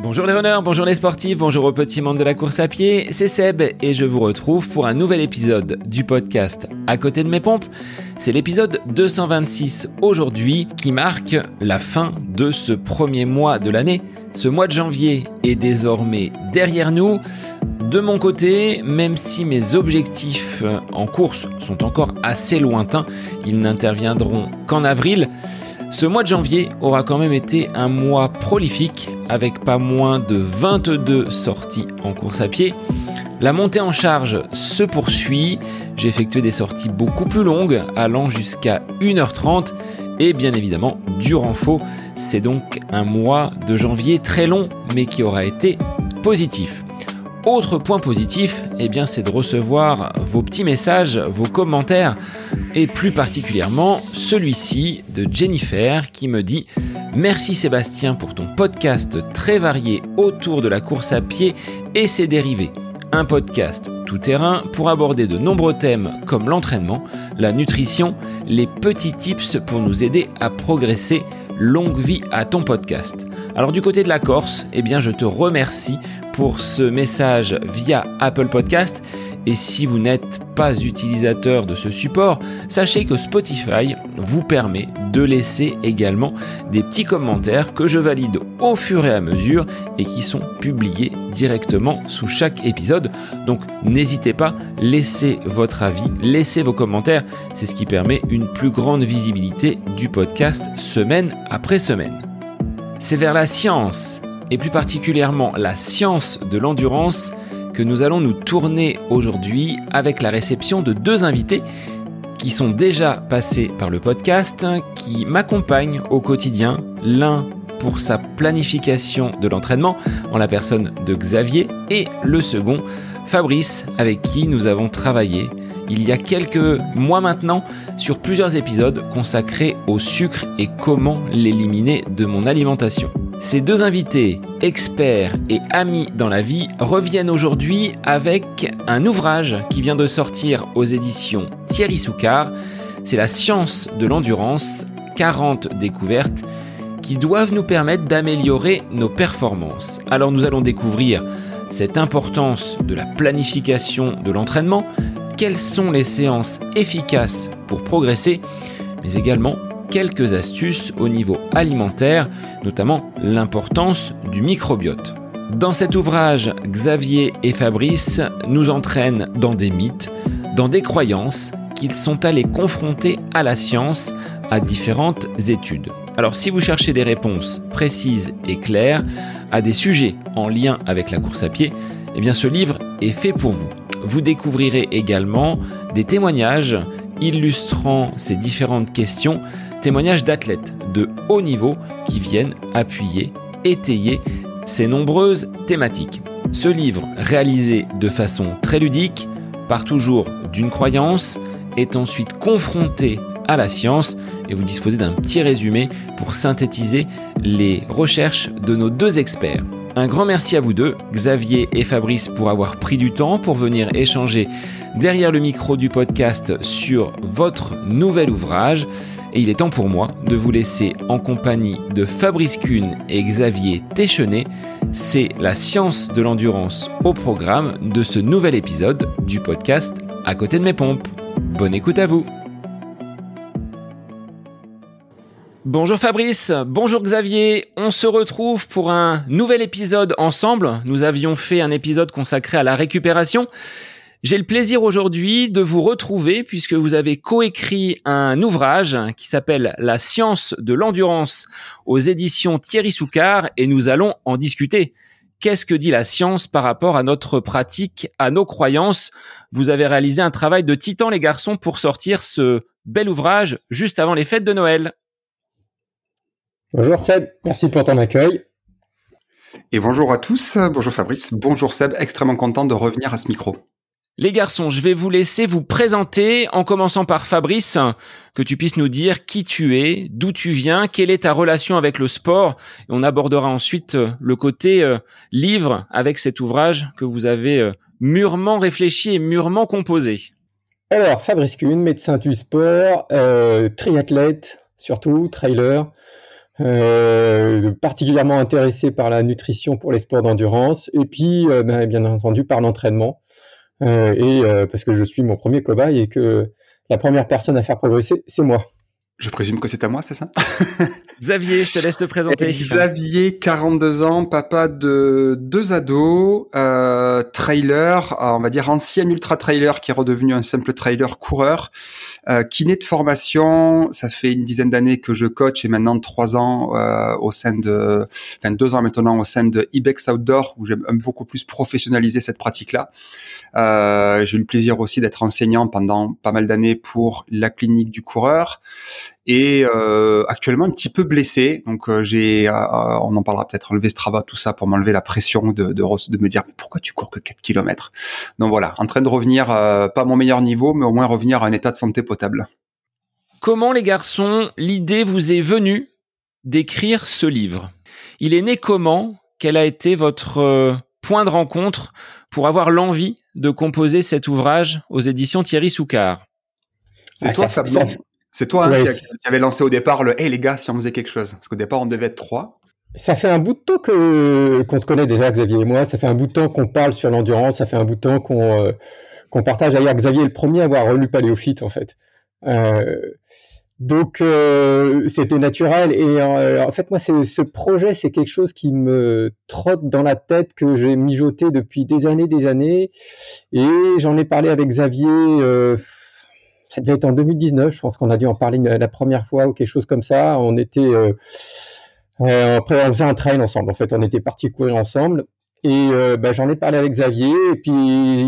Bonjour les runners, bonjour les sportifs, bonjour au petit monde de la course à pied, c'est Seb et je vous retrouve pour un nouvel épisode du podcast À côté de mes pompes. C'est l'épisode 226 aujourd'hui qui marque la fin de ce premier mois de l'année. Ce mois de janvier est désormais derrière nous. De mon côté, même si mes objectifs en course sont encore assez lointains, ils n'interviendront qu'en avril. Ce mois de janvier aura quand même été un mois prolifique avec pas moins de 22 sorties en course à pied. La montée en charge se poursuit, j'ai effectué des sorties beaucoup plus longues allant jusqu'à 1h30 et bien évidemment du renfort. C'est donc un mois de janvier très long mais qui aura été positif. Autre point positif, eh bien, c'est de recevoir vos petits messages, vos commentaires, et plus particulièrement celui-ci de Jennifer qui me dit Merci Sébastien pour ton podcast très varié autour de la course à pied et ses dérivés. Un podcast tout terrain pour aborder de nombreux thèmes comme l'entraînement, la nutrition, les petits tips pour nous aider à progresser. Longue vie à ton podcast. Alors du côté de la Corse, eh bien je te remercie pour ce message via Apple Podcast. Et si vous n'êtes pas utilisateur de ce support, sachez que Spotify vous permet de laisser également des petits commentaires que je valide au fur et à mesure et qui sont publiés directement sous chaque épisode. Donc n'hésitez pas, laissez votre avis, laissez vos commentaires, c'est ce qui permet une plus grande visibilité du podcast semaine après semaine. C'est vers la science, et plus particulièrement la science de l'endurance, que nous allons nous tourner aujourd'hui avec la réception de deux invités qui sont déjà passés par le podcast, qui m'accompagnent au quotidien, l'un pour sa planification de l'entraînement en la personne de Xavier et le second, Fabrice, avec qui nous avons travaillé il y a quelques mois maintenant sur plusieurs épisodes consacrés au sucre et comment l'éliminer de mon alimentation. Ces deux invités, experts et amis dans la vie, reviennent aujourd'hui avec un ouvrage qui vient de sortir aux éditions Thierry Soucard. C'est La science de l'endurance, 40 découvertes qui doivent nous permettre d'améliorer nos performances. Alors nous allons découvrir cette importance de la planification de l'entraînement, quelles sont les séances efficaces pour progresser, mais également quelques astuces au niveau alimentaire, notamment l'importance du microbiote. Dans cet ouvrage, Xavier et Fabrice nous entraînent dans des mythes, dans des croyances qu'ils sont allés confronter à la science à différentes études. Alors si vous cherchez des réponses précises et claires à des sujets en lien avec la course à pied, eh bien ce livre est fait pour vous. Vous découvrirez également des témoignages illustrant ces différentes questions, témoignages d'athlètes de haut niveau qui viennent appuyer, étayer ces nombreuses thématiques. Ce livre, réalisé de façon très ludique, part toujours d'une croyance, est ensuite confronté à la science et vous disposez d'un petit résumé pour synthétiser les recherches de nos deux experts. Un grand merci à vous deux, Xavier et Fabrice, pour avoir pris du temps pour venir échanger derrière le micro du podcast sur votre nouvel ouvrage. Et il est temps pour moi de vous laisser en compagnie de Fabrice Kuhn et Xavier Téchenet. C'est la science de l'endurance au programme de ce nouvel épisode du podcast À côté de mes pompes. Bonne écoute à vous Bonjour Fabrice, bonjour Xavier, on se retrouve pour un nouvel épisode ensemble. Nous avions fait un épisode consacré à la récupération. J'ai le plaisir aujourd'hui de vous retrouver puisque vous avez coécrit un ouvrage qui s'appelle La science de l'endurance aux éditions Thierry Soucard et nous allons en discuter. Qu'est-ce que dit la science par rapport à notre pratique, à nos croyances? Vous avez réalisé un travail de titan les garçons pour sortir ce bel ouvrage juste avant les fêtes de Noël. Bonjour Seb, merci pour ton accueil. Et bonjour à tous, bonjour Fabrice, bonjour Seb, extrêmement content de revenir à ce micro. Les garçons, je vais vous laisser vous présenter en commençant par Fabrice, que tu puisses nous dire qui tu es, d'où tu viens, quelle est ta relation avec le sport. Et on abordera ensuite euh, le côté euh, livre avec cet ouvrage que vous avez euh, mûrement réfléchi et mûrement composé. Alors, Fabrice Kuhn, médecin du sport, triathlète surtout, trailer, particulièrement intéressé par la nutrition pour les sports d'endurance, et puis ben, bien entendu par l'entraînement, et parce que je suis mon premier cobaye et que la première personne à faire progresser, c'est moi. Je présume que c'est à moi, c'est ça? Xavier, je te laisse te présenter. Xavier, 42 ans, papa de deux ados, euh, trailer, euh, on va dire ancien ultra trailer qui est redevenu un simple trailer coureur, euh, kiné de formation. Ça fait une dizaine d'années que je coach et maintenant trois ans euh, au sein de, enfin deux ans maintenant au sein de Ibex Outdoor où j'aime beaucoup plus professionnaliser cette pratique-là. Euh, j'ai eu le plaisir aussi d'être enseignant pendant pas mal d'années pour la clinique du coureur et euh, actuellement un petit peu blessé. Donc euh, j'ai, on en parlera peut-être, enlever Strava, tout ça pour m'enlever la pression de, de, me dire pourquoi tu cours que 4 km Donc voilà, en train de revenir, pas à mon meilleur niveau, mais au moins revenir à un état de santé potable. Comment les garçons, l'idée vous est venue d'écrire ce livre? Il est né comment? Quel a été votre point de rencontre pour avoir l'envie de composer cet ouvrage aux éditions Thierry Soucard C'est ah, toi, Fabien C'est toi hein, qui, avait lancé au départ le Hey les gars, si on faisait quelque chose Parce qu'au départ, on devait être trois. Ça fait un bout de temps que qu'on se connaît déjà, Xavier et moi. Ça fait un bout de temps qu'on parle sur l'endurance. Ça fait un bout de temps qu'on euh, qu'on partage. D'ailleurs, Xavier est le premier à avoir relu Paléophyte, en fait. Euh, donc euh, c'était naturel et euh, en fait moi ce projet c'est quelque chose qui me trotte dans la tête que j'ai mijoté depuis des années des années. Et j'en ai parlé avec Xavier euh, ça devait être en 2019 je pense qu'on a dû en parler la première fois ou quelque chose comme ça. On était après on faisait un train ensemble en fait. On était partis courir ensemble. Et bah, j'en ai parlé avec Xavier et puis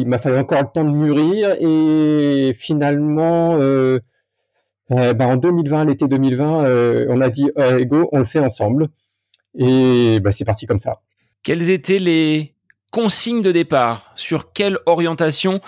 il m'a fallu encore le temps de mûrir et finalement euh, bah, en 2020, l'été 2020, euh, on a dit euh, Ego, on le fait ensemble. Et bah, c'est parti comme ça. Quelles étaient les consignes de départ? Sur quelle orientation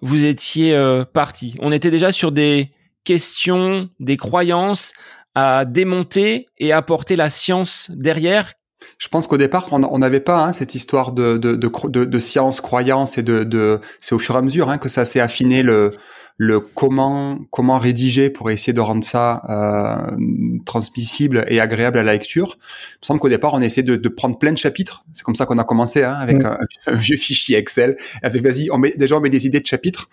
vous étiez parti? On était déjà sur des questions, des croyances à démonter et apporter la science derrière? Je pense qu'au départ, on n'avait pas hein, cette histoire de, de, de, de, science, croyance et de, de c'est au fur et à mesure hein, que ça s'est affiné le, le comment comment rédiger pour essayer de rendre ça euh, transmissible et agréable à la lecture. Il me semble qu'au départ on essaie de, de, prendre plein de chapitres. C'est comme ça qu'on a commencé hein, avec mm. un, vieux fichier Excel. Avec vas-y, on met déjà on met des idées de chapitres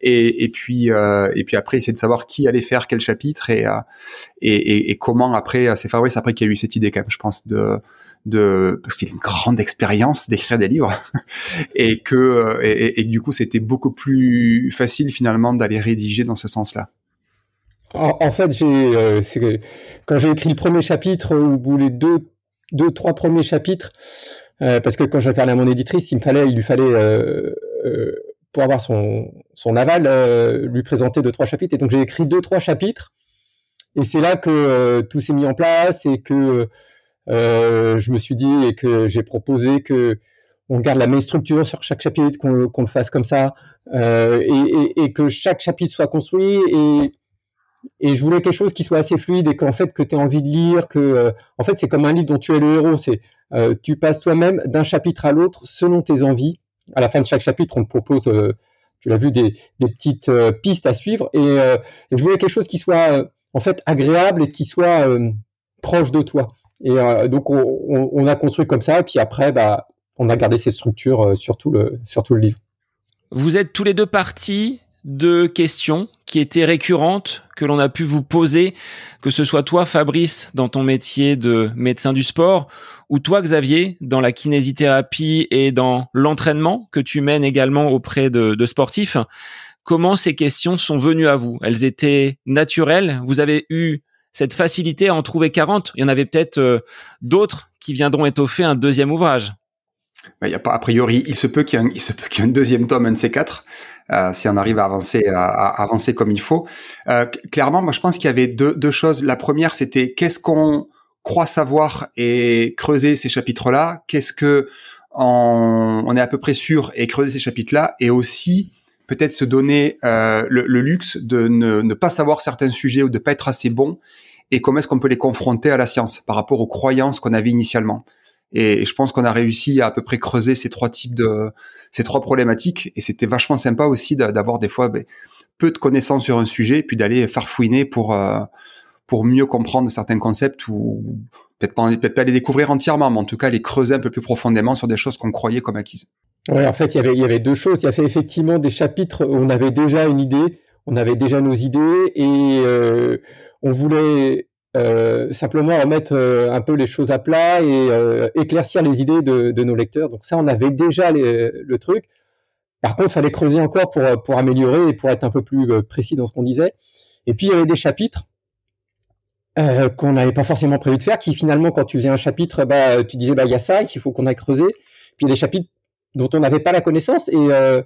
et, et puis euh, et puis après essayer de savoir qui allait faire quel chapitre et euh, et, et, et, comment après c'est Fabrice après qu'il y a eu cette idée quand même je pense de parce qu'il a une grande expérience d'écrire des livres. Et que et, et, du coup c'était beaucoup plus facile finalement d'aller rédiger dans ce sens-là. En, fait, j'ai euh, quand j'ai écrit le premier chapitre ou les deux deux trois premiers chapitres euh, parce que quand j'ai parlé à mon éditrice, il me fallait il lui fallait euh, euh pour avoir son son aval euh, lui présenter deux trois chapitres. Et donc j'ai écrit deux trois chapitres. Et c'est là que tout s'est mis en place et que euh, je me suis dit et que j'ai proposé que on garde la même structure sur chaque chapitre, qu'on le fasse comme ça, euh, et, que chaque chapitre soit construit. Et, je voulais quelque chose qui soit assez fluide et qu'en fait que tu aies envie de lire, que euh, en fait c'est comme un livre dont tu es le héros. C'est euh, tu passes toi-même d'un chapitre à l'autre selon tes envies. À la fin de chaque chapitre, on te propose, euh, tu l'as vu, des, des petites pistes à suivre. Et, je voulais quelque chose qui soit en fait agréable et qui soit proche de toi. Et euh, donc on, a construit comme ça, et puis après, bah, on a gardé ces structures euh, sur, tout le, sur tout le livre. Vous êtes tous les deux partis de questions qui étaient récurrentes, que l'on a pu vous poser, que ce soit toi, Fabrice, dans ton métier de médecin du sport, ou toi, Xavier, dans la kinésithérapie et dans l'entraînement que tu mènes également auprès de, de sportifs. Comment ces questions sont venues à vous? Elles étaient naturelles? Vous avez eu cette facilité à en trouver 40. Il y en avait peut-être euh, d'autres qui viendront étoffer un deuxième ouvrage. Il y a pas a priori, il se peut qu'il y ait un, deuxième tome, un de ces quatre, euh, si on arrive à avancer, comme il faut. Euh, clairement, moi, je pense qu'il y avait deux, choses. La première, c'était qu'est-ce qu'on croit savoir et creuser ces chapitres-là? Qu'est-ce que on, on, est à peu près sûr et creuser ces chapitres-là, et aussi peut-être se donner euh, le, luxe de ne, pas savoir certains sujets ou de pas être assez bon et comment est-ce qu'on peut les confronter à la science par rapport aux croyances qu'on avait initialement. Et, je pense qu'on a réussi à à peu près creuser ces trois types de ces trois problématiques et c'était vachement sympa aussi d'avoir des fois ben, peu de connaissances sur un sujet puis d'aller farfouiner pour euh, pour mieux comprendre certains concepts ou peut-être peut pas les découvrir entièrement, mais en tout cas les creuser un peu plus profondément sur des choses qu'on croyait comme acquises. Oui, en fait, il y avait, il y avait deux choses. Il y avait effectivement des chapitres où on avait déjà une idée, on avait déjà nos idées et euh, on voulait euh, simplement remettre euh, un peu les choses à plat et euh, éclaircir les idées de, de, nos lecteurs. Donc ça, on avait déjà les, le truc. Par contre, il fallait creuser encore pour, pour améliorer et pour être un peu plus euh, précis dans ce qu'on disait. Et puis, il y avait des chapitres qu'on n'avait pas forcément prévu de faire, qui finalement, quand tu faisais un chapitre, bah, tu disais, bah, il y a ça, il faut qu'on aille creuser. Puis il y a des chapitres dont on n'avait pas la connaissance et euh,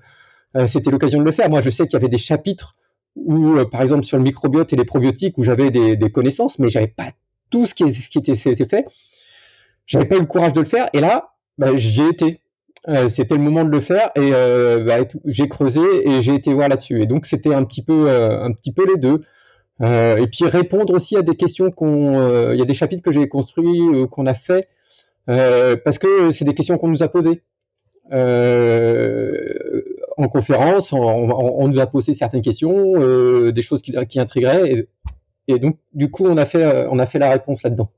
euh, c'était l'occasion de le faire. Moi, je sais qu'il y avait des chapitres où, par exemple, sur le microbiote et les probiotiques, où j'avais des, des, connaissances, mais j'avais pas tout ce qui, ce qui était, était fait. J'avais pas eu le courage de le faire. Et là, bah, j'y ai été. Euh, c'était le moment de le faire et euh, bah, j'ai creusé et j'ai été voir là-dessus. Et donc c'était un petit peu, euh, un petit peu les deux. et puis répondre aussi à des questions qu'on, il y a des chapitres que j'ai construits, qu'on a fait, parce que c'est des questions qu'on nous a posées. En conférence, on, on, on, nous a posé certaines questions, des choses qui, qui intrigueraient, et, donc du coup on a fait, on a fait la réponse là-dedans.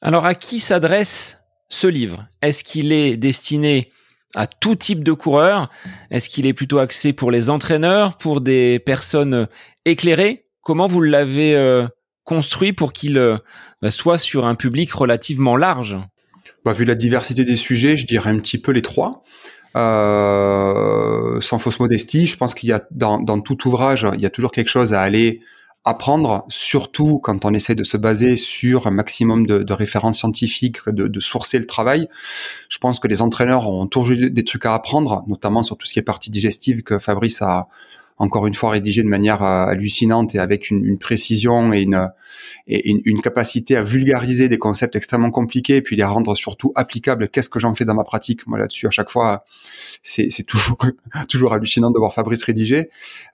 Alors à qui s'adresse ce livre? Est-ce qu'il est destiné à tout type de coureurs? Est-ce qu'il est plutôt axé pour les entraîneurs, pour des personnes éclairées? Comment vous l'avez euh, construit pour qu'il euh, bah, soit sur un public relativement large? Bah, Vu la diversité des sujets, je dirais un petit peu les trois. Euh, sans fausse modestie, je pense qu'il y a dans, tout ouvrage, il y a toujours quelque chose à aller apprendre, surtout quand on essaie de se baser sur un maximum de, de références scientifiques, de, de, sourcer le travail. Je pense que les entraîneurs ont toujours des trucs à apprendre, notamment sur tout ce qui est partie digestive que Fabrice a encore une fois rédigé de manière euh, hallucinante et avec une, une précision et, une, et une, une, capacité à vulgariser des concepts extrêmement compliqués et puis les rendre surtout applicables. Qu'est-ce que j'en fais dans ma pratique? Moi là-dessus, à chaque fois, c'est toujours toujours hallucinant de voir Fabrice rédiger.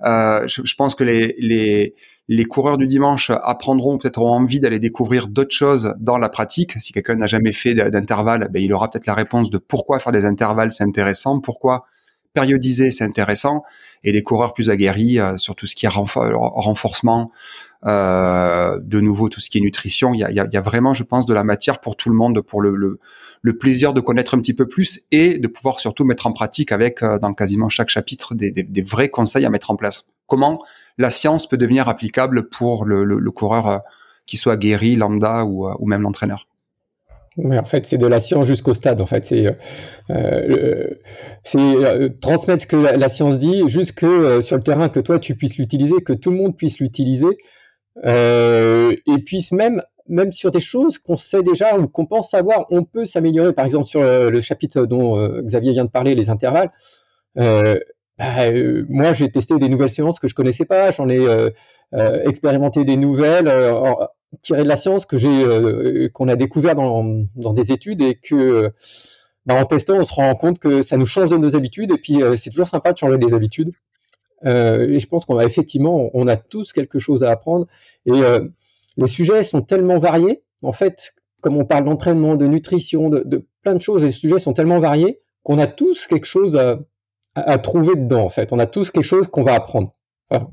Euh, je, je, pense que les, les les coureurs du dimanche apprendront, peut-être auront envie d'aller découvrir d'autres choses dans la pratique. Si quelqu'un n'a jamais fait d'intervalle, ben, il aura peut-être la réponse de pourquoi faire des intervalles, c'est intéressant, pourquoi périodiser, c'est intéressant. Et les coureurs plus aguerris euh, sur tout ce qui est renforcement, euh, de nouveau tout ce qui est nutrition, il y a, y a, vraiment, je pense, de la matière pour tout le monde, pour le, le, le, plaisir de connaître un petit peu plus et de pouvoir surtout mettre en pratique avec, euh, dans quasiment chaque chapitre, des, des, des, vrais conseils à mettre en place. Comment la science peut devenir applicable pour le, le, coureur euh, qui soit guéri, lambda ou, euh, ou même l'entraîneur. Oui, en fait, c'est de la science jusqu'au stade. En fait, c'est euh, euh, transmettre ce que la, science dit, jusque euh, sur le terrain que toi tu puisses l'utiliser, que tout le monde puisse l'utiliser, et puisse même même sur des choses qu'on sait déjà ou qu'on pense savoir, on peut s'améliorer. Par exemple, sur le, chapitre dont Xavier vient de parler, les intervalles. Bah, moi, j'ai testé des nouvelles séances que je connaissais pas. J'en ai expérimenté des nouvelles tiré de la science que j'ai euh, qu'on a découvert dans, dans, des études et que bah, en testant on se rend compte que ça nous change de nos habitudes et puis euh, c'est toujours sympa de changer des habitudes. Euh, et je pense qu'on va effectivement on a tous quelque chose à apprendre et les sujets sont tellement variés. En fait comme on parle d'entraînement de nutrition de, plein de choses les sujets sont tellement variés qu'on a tous quelque chose à, à, à, trouver dedans en fait. On a tous quelque chose qu'on va apprendre. Enfin,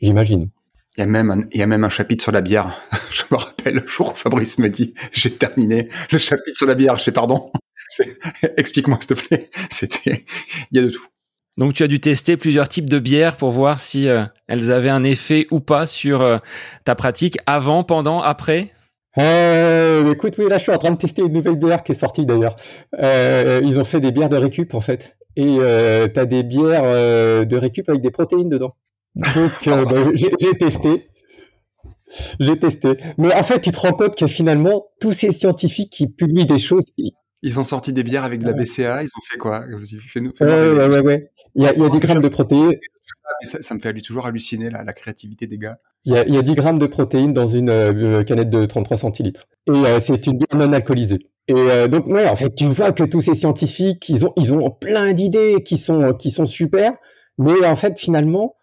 j'imagine il y a même un, il y a même un chapitre sur la bière. je me rappelle le jour où Fabrice me dit j'ai terminé le chapitre sur la bière. Je sais pardon. Explique-moi s'il te plaît. C'était il y a de tout. Donc tu as dû tester plusieurs types de bières pour voir si euh, elles avaient un effet ou pas sur euh, ta pratique avant, pendant, après. Euh, écoute, oui, là je suis en train de tester une nouvelle bière qui est sortie d'ailleurs. Euh, ils ont fait des bières de récup en fait. Et euh, tu as des bières de récup avec des protéines dedans. Donc, euh, bah, j'ai testé. J'ai testé. Mais en fait, tu te rends compte que finalement, tous ces scientifiques qui publient des choses. Ils ont sorti des bières avec de la BCA, ils ont fait quoi? Fais-nous. Fais ouais, ouais, ouais, ouais, Il y a, il y a 10 grammes de protéines. Ça, ça, me fait toujours halluciner la, la créativité des gars. Il y, a, il y, a, 10 grammes de protéines dans une euh, canette de 33 centilitres. Et euh, c'est une bière non alcoolisée. Et euh, donc, ouais, en fait, tu vois que tous ces scientifiques, ils ont, ils ont plein d'idées qui sont, qui sont super. Mais en fait, finalement,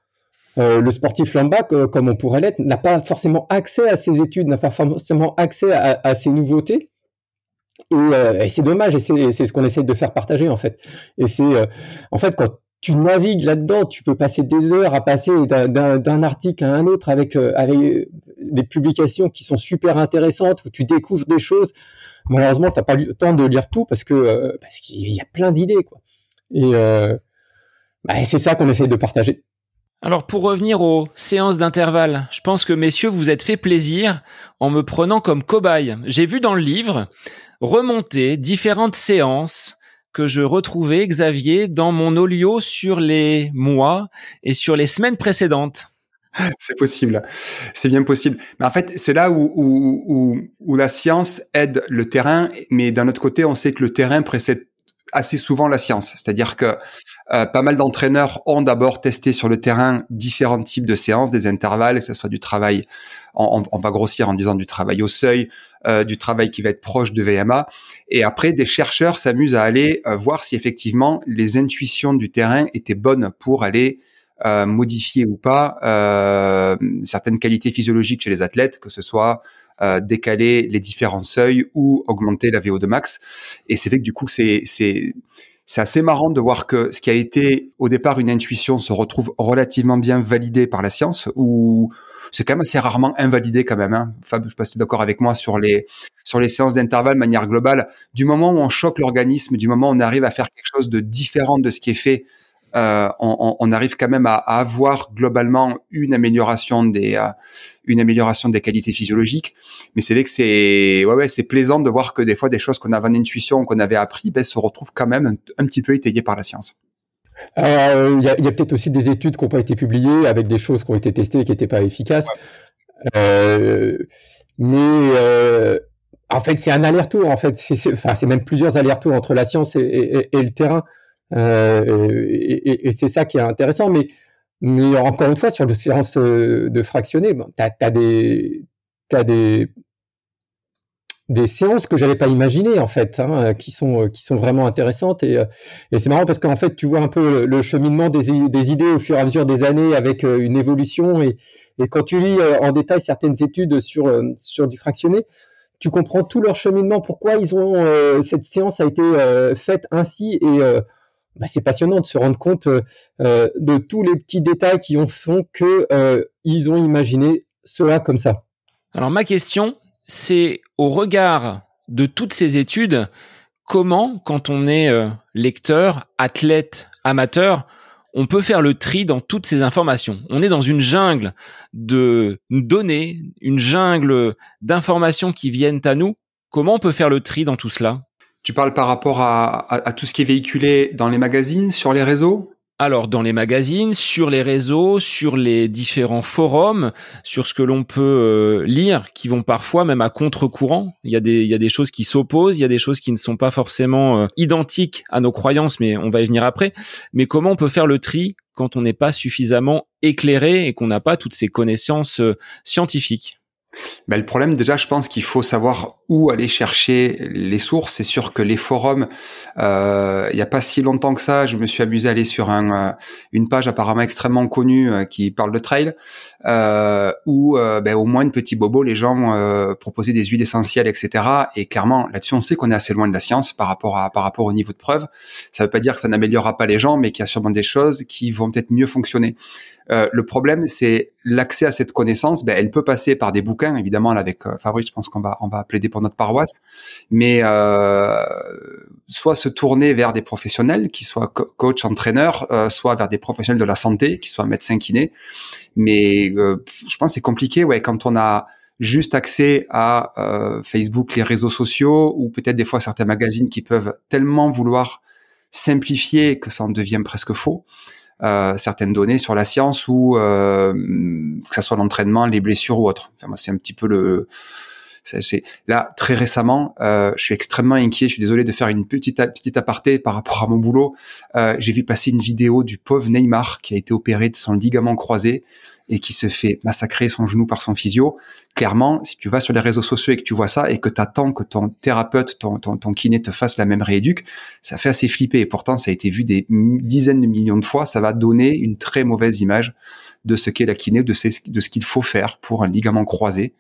euh, le sportif lambda, comme on pourrait l'être, n'a pas forcément accès à ces études, n'a pas forcément accès à, à ces nouveautés. Et, euh, et c'est dommage, et c'est ce qu'on essaie de faire partager en fait. Et c'est euh, en fait quand tu navigues là-dedans, tu peux passer des heures à passer d'un article à un autre avec, euh, avec des publications qui sont super intéressantes, où tu découvres des choses. Malheureusement, tu n'as pas le temps de lire tout parce que euh, parce qu'il y a plein d'idées. quoi. Et bah, c'est ça qu'on essaye de partager. Alors pour revenir aux séances d'intervalle, je pense que messieurs, vous êtes fait plaisir en me prenant comme cobaye. J'ai vu dans le livre remonter différentes séances que je retrouvais, Xavier, dans mon olio sur les mois et sur les semaines précédentes. C'est possible, c'est bien possible. Mais en fait, c'est là où, où, où, la science aide le terrain, mais d'un autre côté, on sait que le terrain précède assez souvent la science. C'est-à-dire que euh, pas mal d'entraîneurs ont d'abord testé sur le terrain différents types de séances, des intervalles, que ce soit du travail, on, on, va grossir en disant du travail au seuil, euh, du travail qui va être proche de VMA. Et après, des chercheurs s'amusent à aller euh, voir si effectivement les intuitions du terrain étaient bonnes pour aller euh, modifier ou pas euh, certaines qualités physiologiques chez les athlètes, que ce soit décaler les différents seuils ou augmenter la VO2 max. Et c'est fait que du coup, c'est c'est assez marrant de voir que ce qui a été au départ une intuition se retrouve relativement bien validé par la science, ou c'est quand même assez rarement invalidé quand même. Hein. Fab, je suis d'accord avec moi sur les sur les séances d'intervalle de manière globale. Du moment où on choque l'organisme, du moment où on arrive à faire quelque chose de différent de ce qui est fait euh, on, on, arrive quand même à, à, avoir globalement une amélioration des euh, une amélioration des qualités physiologiques. Mais c'est vrai que c'est ouais, ouais c'est plaisant de voir que des fois des choses qu'on avait en intuition qu'on avait appris ben, se retrouvent quand même un, petit peu étayées par la science. Euh, il y a, peut-être aussi des études qui n'ont pas été publiées avec des choses qui ont été testées et qui n'étaient pas efficaces. Mais en fait, c'est un aller-retour. En fait, c'est enfin, même plusieurs allers-retours entre la science et, et, et le terrain. Euh, et, c'est ça qui est intéressant. Mais, encore une fois, sur le séance euh, de fractionner, bon, tu as, des, séances que j'avais pas imaginées en fait, hein, qui sont qui sont vraiment intéressantes et, c'est marrant parce qu'en fait tu vois un peu le, cheminement des, idées au fur et à mesure des années avec une évolution et, quand tu lis en détail certaines études sur sur du fractionné, tu comprends tout leur cheminement, pourquoi ils ont cette séance a été faite ainsi et bah, c'est passionnant de se rendre compte euh, euh, de tous les petits détails qui ont font que euh, ils ont imaginé cela comme ça. Alors ma question, c'est au regard de toutes ces études, comment, quand on est lecteur, athlète, amateur, on peut faire le tri dans toutes ces informations? On est dans une jungle de données, une jungle d'informations qui viennent à nous. Comment on peut faire le tri dans tout cela? Tu parles par rapport à, tout ce qui est véhiculé dans les magazines, sur les réseaux? Alors dans les magazines, sur les réseaux, sur les différents forums, sur ce que l'on peut euh, lire, qui vont parfois même à contre-courant. Il y a des il y a des choses qui s'opposent, il y a des choses qui ne sont pas forcément euh, identiques à nos croyances, mais on va y venir après. Mais comment on peut faire le tri quand on n'est pas suffisamment éclairé et qu'on n'a pas toutes ces connaissances euh, scientifiques? Ben, le problème, déjà, je pense qu'il faut savoir où aller chercher les sources. C'est sûr que les forums, euh, il n'y a pas si longtemps que ça, je me suis amusé à aller sur un, euh, une page apparemment extrêmement connue euh, qui parle de trail, où ben, au moins une petit bobo, les gens proposaient des huiles essentielles, etc. Et clairement, là-dessus, on sait qu'on est assez loin de la science par rapport à par rapport au niveau de preuve. Ça ne veut pas dire que ça n'améliorera pas les gens, mais qu'il y a sûrement des choses qui vont peut-être mieux fonctionner. Euh, le problème, c'est l'accès à cette connaissance. Ben, elle peut passer par des bouquins, évidemment. Là, avec euh, Fabrice, je pense qu'on va on va plaider pour notre paroisse, mais euh, soit se tourner vers des professionnels, qui soient coach, entraîneur, soit vers des professionnels de la santé, qui soient médecins, kinés. Mais je pense que c'est compliqué, ouais, quand on a juste accès à Facebook, les réseaux sociaux, ou peut-être des fois certains magazines qui peuvent tellement vouloir simplifier que ça en devient presque faux. Euh, certaines données sur la science ou euh, que ça soit l'entraînement, les blessures ou autre. Enfin, moi, c'est un petit peu le c'est là très récemment, euh, je suis extrêmement inquiet. Je suis désolé de faire une petite petite aparté par rapport à mon boulot. Euh, j'ai vu passer une vidéo du pauvre Neymar qui a été opéré de son ligament croisé et qui se fait massacrer son genou par son physio. Clairement, si tu vas sur les réseaux sociaux et que tu vois ça et que tu attends que ton thérapeute, ton, ton, ton, kiné te fasse la même rééduque, ça fait assez flipper. Et pourtant, ça a été vu des dizaines de millions de fois. Ça va donner une très mauvaise image de ce qu'est la kiné, de ce, de ce qu'il faut faire pour un ligament croisé.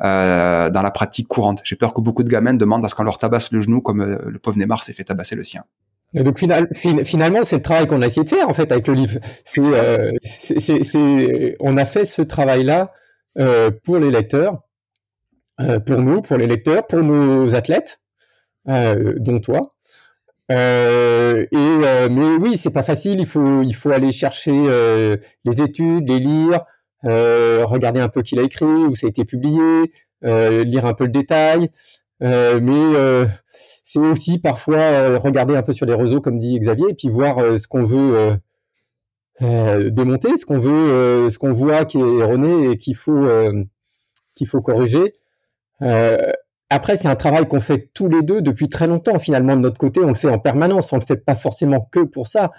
Euh, dans la pratique courante. J'ai peur que beaucoup de gamins demandent à ce qu'on leur tabasse le genou comme euh, le pauvre Neymar s'est fait tabasser le sien. Et donc finalement, c'est le travail qu'on a essayé de faire en fait avec le livre. C'est, euh, on a fait ce travail-là pour les lecteurs, pour nous, pour les lecteurs, pour nos athlètes, dont toi. et mais oui, c'est pas facile. Il faut il faut aller chercher les études, les lire, regarder un peu qui l'a écrit, où ça a été publié, lire un peu le détail. mais c'est aussi parfois euh, regarder un peu sur les réseaux, comme dit Xavier, et puis voir euh, ce qu'on veut euh, démonter, ce qu'on veut, ce qu'on voit qui est erroné et qu'il faut qu'il faut corriger. après, c'est un travail qu'on fait tous les deux depuis très longtemps. Finalement, de notre côté, on le fait en permanence. On le fait pas forcément que pour ça.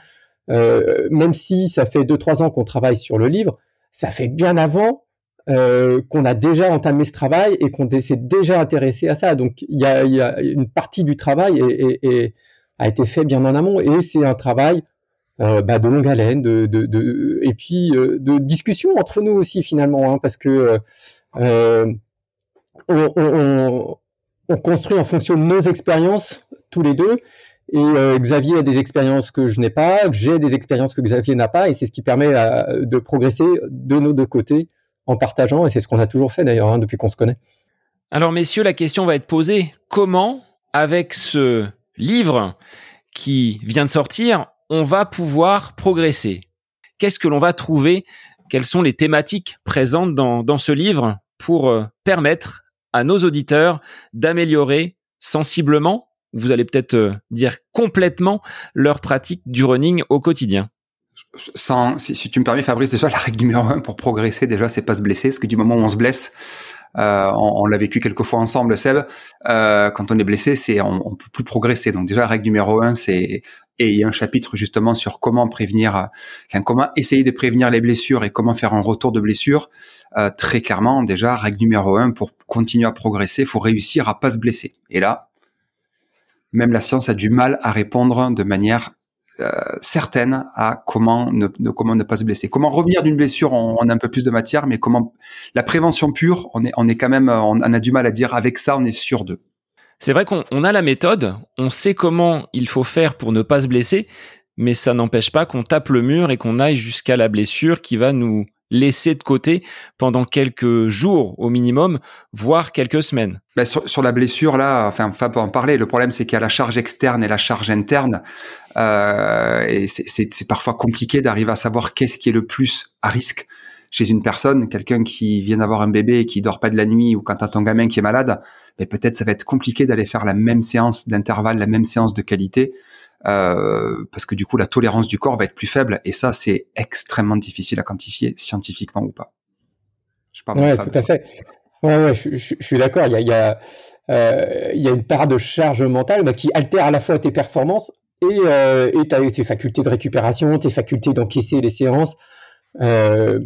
même si ça fait deux trois ans qu'on travaille sur le livre, ça fait bien avant euh, qu'on a déjà entamé ce travail et qu'on s'est déjà intéressé à ça. Donc il y a, une partie du travail et, a été fait bien en amont et c'est un travail euh, bah, de longue haleine, et puis euh, de discussion entre nous aussi finalement, hein, parce que on, construit en fonction de nos expériences tous les deux. Et Xavier a des expériences que je n'ai pas, j'ai des expériences que Xavier n'a pas, et c'est ce qui permet de progresser de nos deux côtés en partageant, et c'est ce qu'on a toujours fait d'ailleurs hein, depuis qu'on se connaît. Alors messieurs, la question va être posée, comment, avec ce livre qui vient de sortir, on va pouvoir progresser? Qu'est-ce que l'on va trouver? Quelles sont les thématiques présentes dans, ce livre pour euh, permettre à nos auditeurs d'améliorer sensiblement, vous allez peut-être euh, dire complètement, leur pratique du running au quotidien? Si, tu me permets, Fabrice, déjà la règle numéro un pour progresser, déjà, c'est pas se blesser, parce que du moment où on se blesse, euh, on, l'a vécu quelques fois ensemble, Seb. Euh, quand on est blessé, on, on peut plus progresser. Donc déjà, la règle numéro un, c'est et il y a un chapitre justement sur comment prévenir, comment essayer de prévenir les blessures et comment faire un retour de blessure. Euh, très clairement, déjà, règle numéro un pour continuer à progresser, faut réussir à pas se blesser. Et là, même la science a du mal à répondre de manière euh, certaine à comment ne, comment ne pas se blesser. Comment revenir d'une blessure, on, a un peu plus de matière, mais comment la prévention pure, on est, on est quand même, on, a du mal à dire avec ça, on est sûr de. C'est vrai qu'on a la méthode, on sait comment il faut faire pour ne pas se blesser, mais ça n'empêche pas qu'on tape le mur et qu'on aille jusqu'à la blessure qui va nous laisser de côté pendant quelques jours au minimum, voire quelques semaines. Ben sur, la blessure, là, enfin, Fab peut en parler. Le problème, c'est qu'il y a la charge externe et la charge interne. Euh, et c'est parfois compliqué d'arriver à savoir qu'est-ce qui est le plus à risque chez une personne, quelqu'un qui vient d'avoir un bébé et qui dort pas de la nuit, ou quand t'as ton gamin qui est malade, mais peut-être ça va être compliqué d'aller faire la même séance d'intervalle, la même séance de qualité, euh, parce que du coup la tolérance du corps va être plus faible et ça c'est extrêmement difficile à quantifier scientifiquement ou pas. Je parle ouais, tout à fait. Ouais, ouais, je, suis d'accord. Il y a, il y, a, euh, il y a une part de charge mentale bah, qui altère à la fois tes performances et, euh, et tes facultés de récupération, tes facultés d'encaisser les séances. Euh,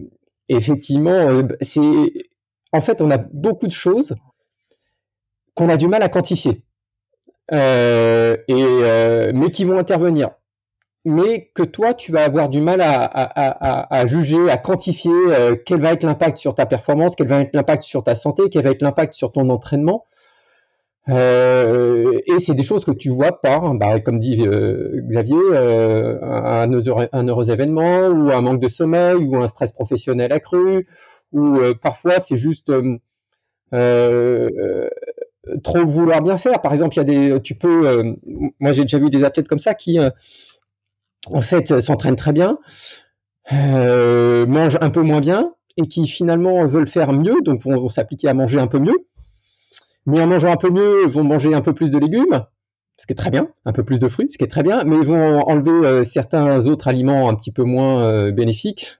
effectivement, c'est en fait on a beaucoup de choses qu'on a du mal à quantifier. Euh, et, euh, mais qui vont intervenir. Mais que toi, tu vas avoir du mal à, à, à, juger, à quantifier euh, quel va être l'impact sur ta performance, quel va être l'impact sur ta santé, quel va être l'impact sur ton entraînement. Euh, et c'est des choses que tu vois par, bah, comme dit euh, Xavier, euh, un, heureux, un, heureux, événement ou un manque de sommeil ou un stress professionnel accru ou parfois c'est juste trop vouloir bien faire. Par exemple, il y a des, tu peux, euh, moi j'ai déjà vu des athlètes comme ça qui, euh, en fait, s'entraînent très bien, euh, mangent un peu moins bien et qui finalement veulent faire mieux, donc vont, s'appliquer à manger un peu mieux. Mais en mangeant un peu mieux, vont manger un peu plus de légumes, ce qui est très bien, un peu plus de fruits, ce qui est très bien, mais vont enlever certains autres aliments un petit peu moins bénéfiques,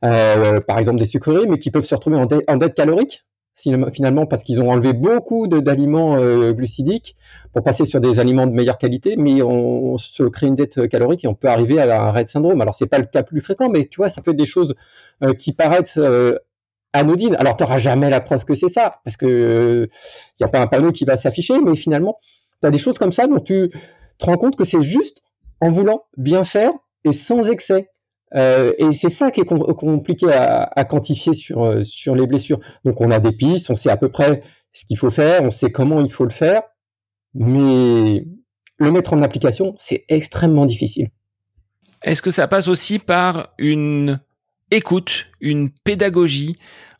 par exemple des sucreries, mais qui peuvent se retrouver en dette calorique finalement parce qu'ils ont enlevé beaucoup d'aliments euh, glucidiques pour passer sur des aliments de meilleure qualité, mais on, se crée une dette calorique et on peut arriver à un RED syndrome. Alors c'est pas le cas plus fréquent, mais tu vois, ça fait des choses euh, qui paraissent euh, anodines. Alors tu n'auras jamais la preuve que c'est ça, parce que il n'y a pas un panneau qui va s'afficher, mais finalement, tu as des choses comme ça dont tu te rends compte que c'est juste en voulant bien faire et sans excès. Euh, et c'est ça qui est compliqué à, quantifier sur, euh, sur les blessures. Donc on a des pistes, on sait à peu près ce qu'il faut faire, on sait comment il faut le faire, mais le mettre en application, c'est extrêmement difficile. Est-ce que ça passe aussi par une écoute, une pédagogie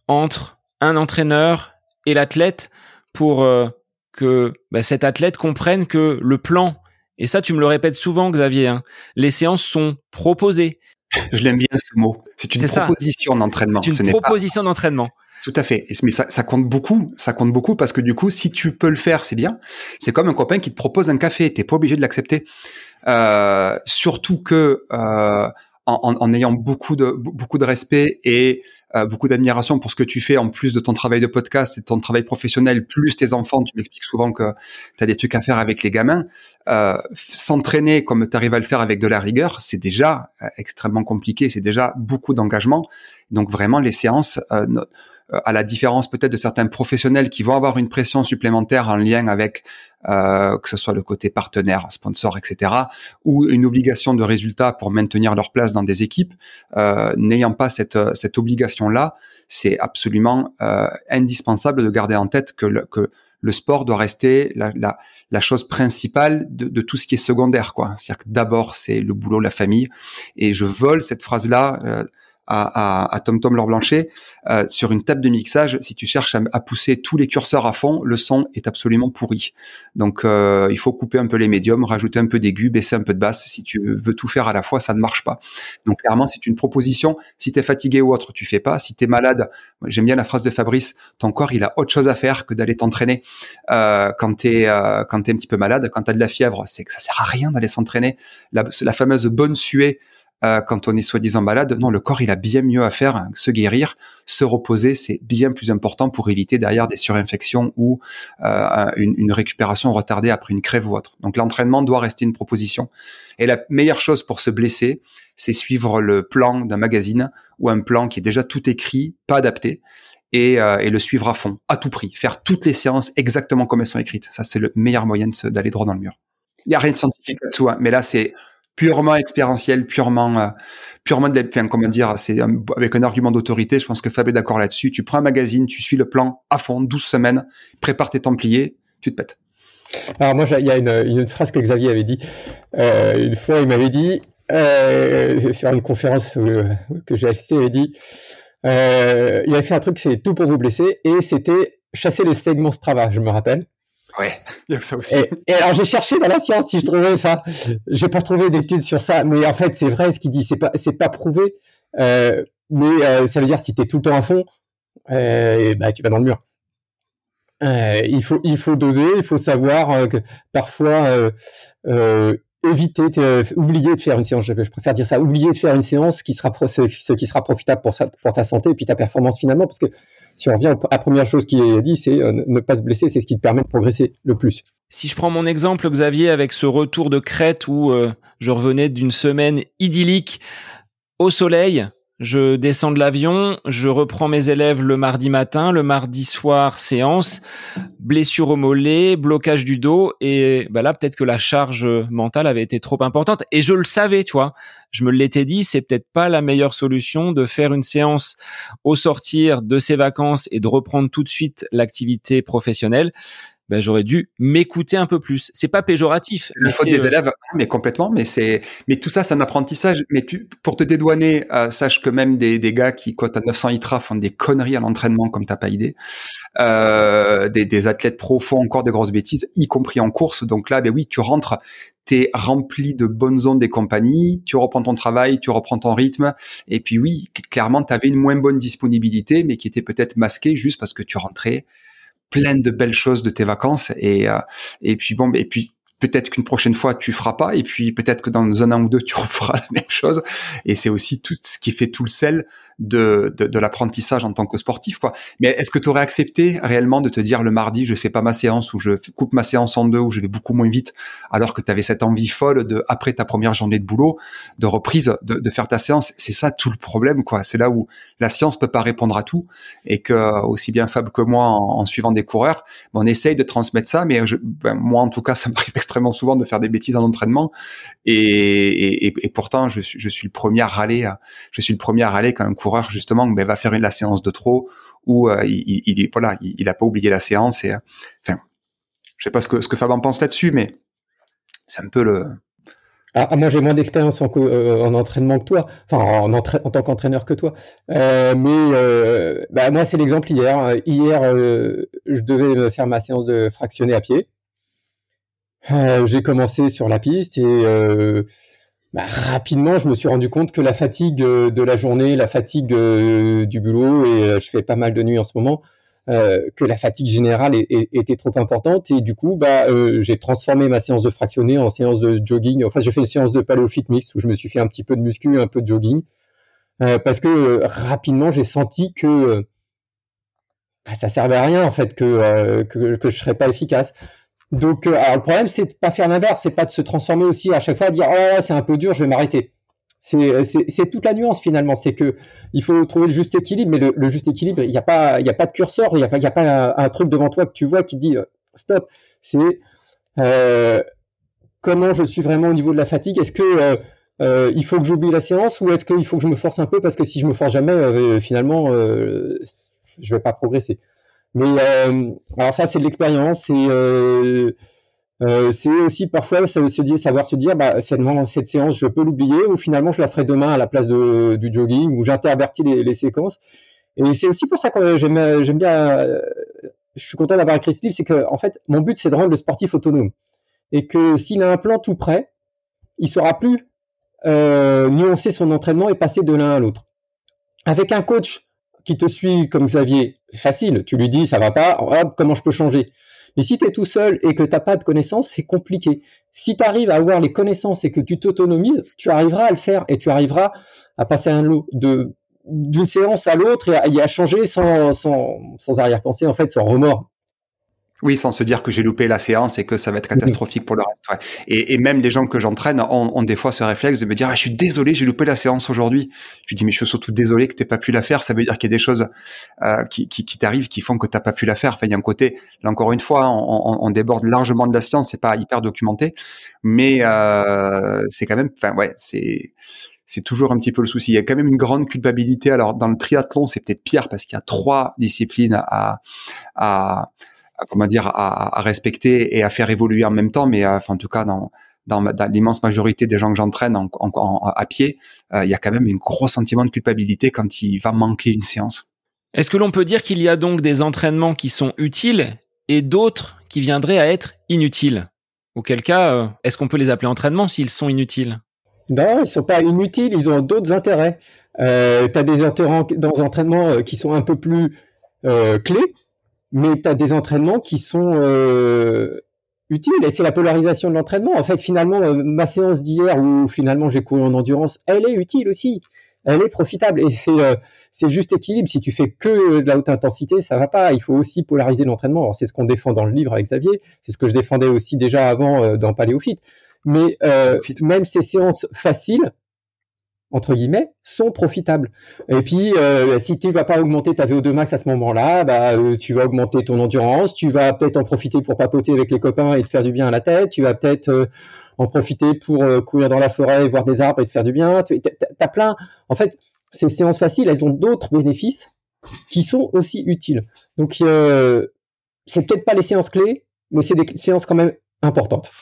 entre un entraîneur et l'athlète pour euh, que bah, cet athlète comprenne que le plan, et ça tu me le répètes souvent Xavier, hein, les séances sont proposées. Je l'aime bien ce mot. C'est une proposition d'entraînement. C'est une proposition d'entraînement. Tout à fait. Mais ça, ça, compte beaucoup. Ça compte beaucoup parce que du coup, si tu peux le faire, c'est bien. C'est comme un copain qui te propose un café. T'es pas obligé de l'accepter. Euh, surtout que euh, en, en, ayant beaucoup de beaucoup de respect et euh, beaucoup d'admiration pour ce que tu fais en plus de ton travail de podcast et ton travail professionnel, plus tes enfants. Tu m'expliques souvent que tu as des trucs à faire avec les gamins. Euh, S'entraîner comme tu arrives à le faire avec de la rigueur, c'est déjà euh, extrêmement compliqué, c'est déjà beaucoup d'engagement. Donc vraiment, les séances, euh, à la différence peut-être de certains professionnels qui vont avoir une pression supplémentaire en lien avec euh, que ce soit le côté partenaire, sponsor, etc., ou une obligation de résultat pour maintenir leur place dans des équipes, euh, n'ayant pas cette, cette obligation-là, c'est absolument euh, indispensable de garder en tête que le, que le sport doit rester la, la, la chose principale de, de, tout ce qui est secondaire. quoi. C'est-à-dire que d'abord, c'est le boulot, la famille. Et je vole cette phrase-là. À, à, à Tom Tom Blanchet, euh, sur une table de mixage, si tu cherches à, pousser tous les curseurs à fond, le son est absolument pourri. Donc euh, il faut couper un peu les médiums, rajouter un peu d'aigu, baisser un peu de basse. Si tu veux tout faire à la fois, ça ne marche pas. Donc clairement, c'est une proposition. Si tu es fatigué ou autre, tu fais pas. Si tu es malade, j'aime bien la phrase de Fabrice, ton corps, il a autre chose à faire que d'aller t'entraîner. Euh, quand tu es, euh, quand es un petit peu malade, quand tu as de la fièvre, c'est que ça sert à rien d'aller s'entraîner. La, la fameuse bonne suée euh, quand on est soi-disant malade. Non, le corps, il a bien mieux à faire, hein, se guérir, se reposer, c'est bien plus important pour éviter derrière des surinfections ou euh, une, une, récupération retardée après une crève ou autre. Donc l'entraînement doit rester une proposition. Et la meilleure chose pour se blesser, c'est suivre le plan d'un magazine ou un plan qui est déjà tout écrit, pas adapté. Et, euh, et, le suivre à fond, à tout prix. Faire toutes les séances exactement comme elles sont écrites. Ça, c'est le meilleur moyen d'aller droit dans le mur. Il n'y a rien de scientifique là-dessous, hein, mais là, c'est purement expérientiel, purement, euh, purement de enfin, comment dire, c'est avec un argument d'autorité. Je pense que Fab est d'accord là-dessus. Tu prends un magazine, tu suis le plan à fond, 12 semaines, prépare tes templiers, tu te pètes. Alors moi, il y a une, phrase que Xavier avait dit. Euh, une fois, il m'avait dit, euh, sur une conférence que j'ai assistée, il avait dit, il avait fait un truc, c'est tout pour vous blesser, et c'était chasser les segments Strava, je me rappelle. Ouais, il y a ça aussi. Et, alors j'ai cherché dans la science si je trouvais ça. J'ai pas trouvé d'études sur ça, mais en fait c'est vrai ce qu'il dit. C'est pas c'est pas prouvé, euh, mais euh, ça veut dire si tu es tout le temps à fond, euh, bah tu vas dans le mur. Euh, il faut il faut doser, il faut savoir euh, que parfois éviter, oublier de faire une séance. Je, préfère dire ça, oublier de faire une séance qui sera ce, qui sera profitable pour, pour ta santé et puis ta performance finalement, parce que si on revient à la première chose qui est dit, c'est euh, ne pas se blesser, c'est ce qui te permet de progresser le plus. Si je prends mon exemple, Xavier, avec ce retour de Crète où euh, je revenais d'une semaine idyllique au soleil, je descends de l'avion, je reprends mes élèves le mardi matin, le mardi soir séance, blessure au mollet, blocage du dos et bah là peut-être que la charge mentale avait été trop importante et je le savais, tu vois. Je me l'étais dit, c'est peut-être pas la meilleure solution de faire une séance au sortir de ses vacances et de reprendre tout de suite l'activité professionnelle ben, j'aurais dû m'écouter un peu plus. C'est pas péjoratif. Le faute des euh, élèves, mais complètement. Mais c'est, mais tout ça, c'est un apprentissage. Mais tu, pour te dédouaner, euh, sache que même des, des gars qui cotent à 900 ITRA font des conneries à l'entraînement comme t'as pas idée. Euh, des, des, athlètes pro font encore des grosses bêtises, y compris en course. Donc là, ben oui, tu rentres, t'es rempli de bonnes zones des compagnies, tu reprends ton travail, tu reprends ton rythme. Et puis oui, clairement, tu avais une moins bonne disponibilité, mais qui était peut-être masquée juste parce que tu rentrais plein de belles choses de tes vacances et euh, et puis bon et puis peut-être qu'une prochaine fois tu feras pas et puis peut-être que dans un an ou deux tu referas la même chose. Et c'est aussi tout ce qui fait tout le sel de, de, de l'apprentissage en tant que sportif quoi. Mais est-ce que tu aurais accepté réellement de te dire le mardi je fais pas ma séance ou je coupe ma séance en deux ou je vais beaucoup moins vite alors que tu avais cette envie folle de après ta première journée de boulot de reprise de, de faire ta séance? C'est ça tout le problème quoi. C'est là où la science peut pas répondre à tout et que aussi bien Fab que moi en, suivant des coureurs on essaye de transmettre ça mais je, ben, moi en tout cas ça m'arrive extrêmement souvent de faire des bêtises en entraînement et, pourtant je suis, le premier à râler je suis le premier à râler quand un coureur justement ben, va faire une, la séance de trop ou euh, il, il, voilà il, a pas oublié la séance et enfin je sais pas ce que ce pense là-dessus mais c'est un peu le ah, ah, moi, j'ai moins d'expérience en, euh, en, entraînement que toi, enfin en, en tant qu'entraîneur que toi. Euh, mais euh, bah, moi, c'est l'exemple hier. Hier, je devais me faire ma séance de fractionné à pied. J'ai commencé sur la piste et bah, rapidement, je me suis rendu compte que la fatigue de la journée, la fatigue du boulot, et je fais pas mal de nuits en ce moment, euh, que la fatigue générale était trop importante. Et du coup bah euh, j'ai transformé ma séance de fractionné en séance de jogging. Enfin j'ai fait une séance de paleo fit mix où je me suis fait un petit peu de muscu un peu de jogging. Euh, parce que rapidement j'ai senti que bah, ça servait à rien en fait que que, que je serais pas efficace donc alors le problème c'est de pas faire l'inverse c'est pas de se transformer aussi à chaque fois à dire oh c'est un peu dur je vais m'arrêter c'est toute la nuance finalement. C'est que il faut trouver le juste équilibre, mais le, juste équilibre, il n'y a pas, il a pas de curseur, il n'y a pas, y a pas un, truc devant toi que tu vois qui dit euh, stop. C'est euh, comment je suis vraiment au niveau de la fatigue? Est-ce que euh, il faut que j'oublie la séance ou est-ce qu'il faut que je me force un peu parce que si je me force jamais, finalement, je vais pas progresser? Mais alors ça, c'est de l'expérience. C'est euh, c'est aussi parfois savoir se dire, bah, finalement, cette séance, je peux l'oublier, ou finalement, je la ferai demain à la place du jogging, ou j'intervertis les, séquences. Et c'est aussi pour ça que j'aime, bien, je suis content d'avoir écrit ce livre, c'est que, en fait, mon but, c'est de rendre le sportif autonome. Et que s'il a un plan tout prêt, il saura plus euh, nuancer son entraînement et passer de l'un à l'autre. Avec un coach te suit comme Xavier, facile, tu lui dis, ça va pas, hop, comment je peux changer? Mais si tu es tout seul et que tu n'as pas de connaissances, c'est compliqué. Si tu arrives à avoir les connaissances et que tu t'autonomises, tu arriveras à le faire et tu arriveras à passer un lot de d'une séance à l'autre et à, changer sans, sans, sans arrière-pensée, en fait, sans remords. Oui, sans se dire que j'ai loupé la séance et que ça va être catastrophique pour le reste. Et, même les gens que j'entraîne ont, des fois ce réflexe de me dire ah, je suis désolé, j'ai loupé la séance aujourd'hui. Je dis mais je suis surtout désolé que t'aies pas pu la faire. Ça veut dire qu'il y a des choses euh, qui t'arrivent qui font que t'as pas pu la faire. Enfin, il y a un côté là encore une fois, on, on déborde largement de la science. C'est pas hyper documenté, mais euh, c'est quand même. Enfin ouais, c'est c'est toujours un petit peu le souci. Il y a quand même une grande culpabilité. Alors dans le triathlon, c'est peut-être pire parce qu'il y a trois disciplines à, à comment dire, à, à, respecter et à faire évoluer en même temps. Mais euh, enfin, en tout cas, dans, dans, dans l'immense majorité des gens que j'entraîne en, en, à pied, euh, il y a quand même un gros sentiment de culpabilité quand il va manquer une séance. Est-ce que l'on peut dire qu'il y a donc des entraînements qui sont utiles et d'autres qui viendraient à être inutiles? Auquel cas, euh, est-ce qu'on peut les appeler entraînements s'ils sont inutiles? Non, ils sont pas inutiles, ils ont d'autres intérêts. Euh, tu as des entraînements qui sont un peu plus clés, mais tu as des entraînements qui sont euh, utiles et c'est la polarisation de l'entraînement. En fait, finalement, euh, ma séance d'hier où finalement j'ai couru en endurance, elle est utile aussi. Elle est profitable et c'est euh, c'est juste équilibre. Si tu fais que de la haute intensité, ça va pas. Il faut aussi polariser l'entraînement. C'est ce qu'on défend dans le livre avec Xavier. C'est ce que je défendais aussi déjà avant dans Paléophyte. Mais même ces séances faciles, entre guillemets, sont profitables. Et puis, euh, si tu vas pas augmenter ta VO2 max à ce moment-là, bah, euh, tu vas augmenter ton endurance, tu vas peut-être en profiter pour papoter avec les copains et te faire du bien à la tête, tu vas peut-être euh, en profiter pour courir dans la forêt voir des arbres et te faire du bien. Tu as plein. En fait, ces séances faciles, elles ont d'autres bénéfices qui sont aussi utiles. Donc, c'est peut-être pas les séances clés, mais c'est des séances quand même importantes.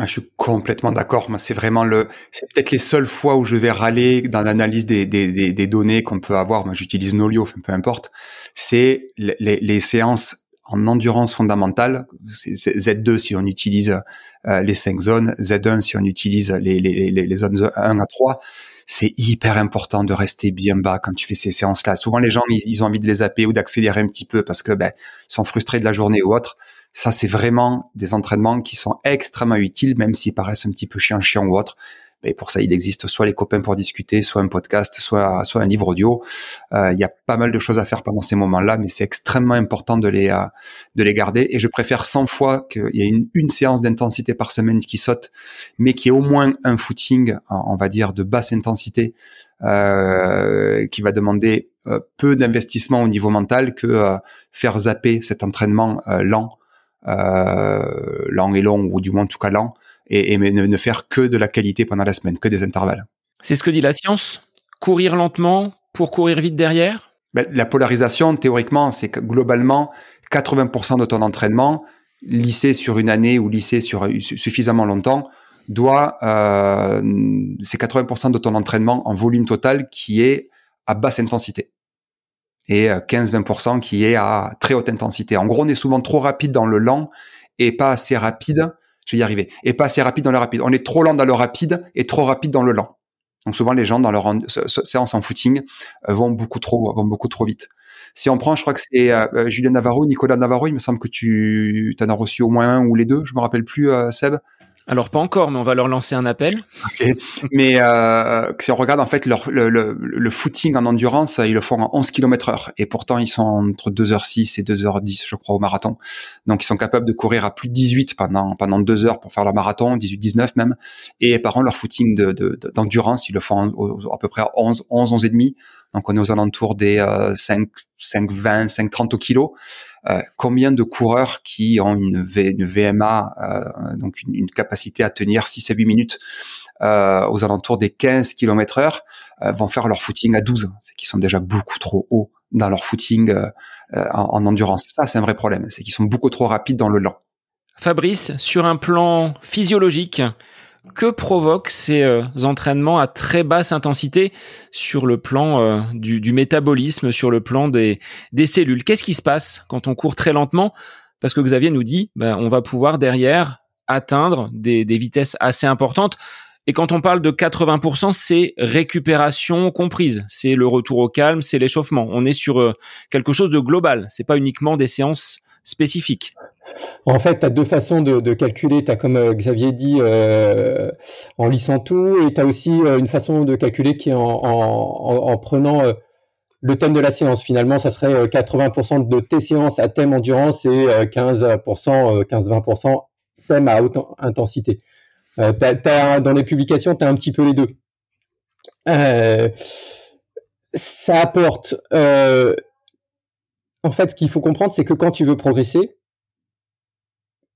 Ah, je suis complètement d'accord. C'est vraiment le, c'est peut-être les seules fois où je vais râler dans l'analyse des, des, des, données qu'on peut avoir. Moi, j'utilise Nolio, enfin, peu importe. C'est les, les, séances en endurance fondamentale. C'est Z2 si on utilise euh, les 5 zones, Z1 si on utilise les, les, les, zones 1 à 3. C'est hyper important de rester bien bas quand tu fais ces séances-là. Souvent, les gens, ils, ont envie de les zapper ou d'accélérer un petit peu parce que ben, sont frustrés de la journée ou autre. Ça, c'est vraiment des entraînements qui sont extrêmement utiles, même s'ils paraissent un petit peu chiant chiant ou autre. Mais pour ça, il existe soit les copains pour discuter, soit un podcast, soit soit un livre audio. Euh, il y a pas mal de choses à faire pendant ces moments-là, mais c'est extrêmement important de les euh, de les garder. Et je préfère 100 fois qu'il y ait une, une séance d'intensité par semaine qui saute, mais qui est au moins un footing, on va dire de basse intensité, euh, qui va demander euh, peu d'investissement au niveau mental que euh, faire zapper cet entraînement lent lent et long, ou du moins en tout cas lent, et, et ne, faire que de la qualité pendant la semaine, que des intervalles. C'est ce que dit la science. Courir lentement pour courir vite derrière? Ben, La polarisation, théoriquement, c'est que globalement, 80% de ton entraînement, lissé sur une année ou lissé sur suffisamment longtemps, doit, euh, c'est 80% de ton entraînement en volume total qui est à basse intensité et 15-20% euh, qui est à très haute intensité. En gros, on est souvent trop rapide dans le lent et pas assez rapide. Je vais y arriver. Et pas assez rapide dans le rapide. On est trop lent dans le rapide et trop rapide dans le lent. Donc souvent les gens dans leur séance en footing euh, vont beaucoup trop vont beaucoup trop vite. Si on prend, je crois que c'est euh, Julien Navarro, Nicolas Navarro, il me semble que tu en as reçu au moins un ou les deux, je me rappelle plus, Seb. Alors pas encore, mais on va leur lancer un appel. Okay. Mais euh, si on regarde en fait leur, le, le, le, footing en endurance, ils le font en 11 km heure. Et pourtant, ils sont entre 2h06 et 2h10, je crois, au marathon. Donc, ils sont capables de courir à plus de 18 pendant pendant 2 heures pour faire leur marathon, 18-19 même. Et par contre, leur footing d'endurance, de, de, ils le font à peu près à 11, 11, 11 et demi. Donc, on est aux alentours des euh, 5, 5, 20, 5, 30 au kilo. Euh, combien de coureurs qui ont une, VMA, euh, donc une, capacité à tenir 6 à 8 minutes euh, aux alentours des 15 km heure, vont faire leur footing à 12, c'est qu'ils sont déjà beaucoup trop hauts dans leur footing en, endurance. Ça, c'est un vrai problème, c'est qu'ils sont beaucoup trop rapides dans le lent. Fabrice, sur un plan physiologique, que provoquent ces euh, entraînements à très basse intensité sur le plan euh, du, métabolisme, sur le plan des, cellules Qu'est-ce qui se passe quand on court très lentement? Parce que Xavier nous dit, ben, on va pouvoir derrière atteindre des, vitesses assez importantes. Et quand on parle de 80%, c'est récupération comprise. C'est le retour au calme, c'est l'échauffement. On est sur euh, quelque chose de global. C'est pas uniquement des séances spécifiques. En fait, tu as deux façons de, calculer. Tu as, comme euh, Xavier dit, euh, en lissant tout, et tu as aussi euh, une façon de calculer qui est en, prenant le thème de la séance. Finalement, ça serait 80% de tes séances à thème endurance et 15%, 15-20% thème à haute intensité. dans les publications, tu as un petit peu les deux. ça apporte. en fait, ce qu'il faut comprendre, c'est que quand tu veux progresser,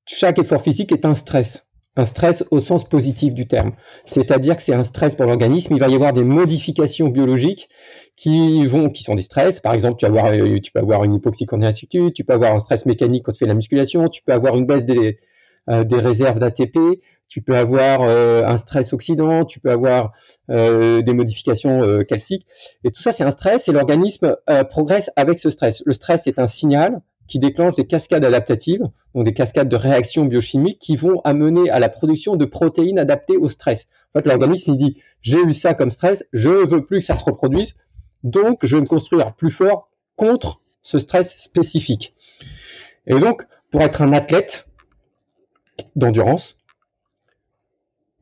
chaque effort physique est un stress. Un stress au sens positif du terme. C'est-à-dire que c'est un stress pour l'organisme. Il va y avoir des modifications biologiques qui vont, qui sont des stress. Par exemple, tu, vas avoir, euh, tu peux avoir une hypoxie tu peux avoir un stress mécanique quand tu fais la musculation, tu peux avoir une baisse des, euh, réserves d'ATP, tu peux avoir euh, un stress oxydant, tu peux avoir des modifications calciques. Et tout ça, c'est un stress et l'organisme progresse avec ce stress. Le stress est un signal qui déclenchent des cascades adaptatives, donc des cascades de réactions biochimiques qui vont amener à la production de protéines adaptées au stress. En fait, l'organisme, il dit, j'ai eu ça comme stress, je ne veux plus que ça se reproduise, donc je vais me construire plus fort contre ce stress spécifique. Et donc, pour être un athlète d'endurance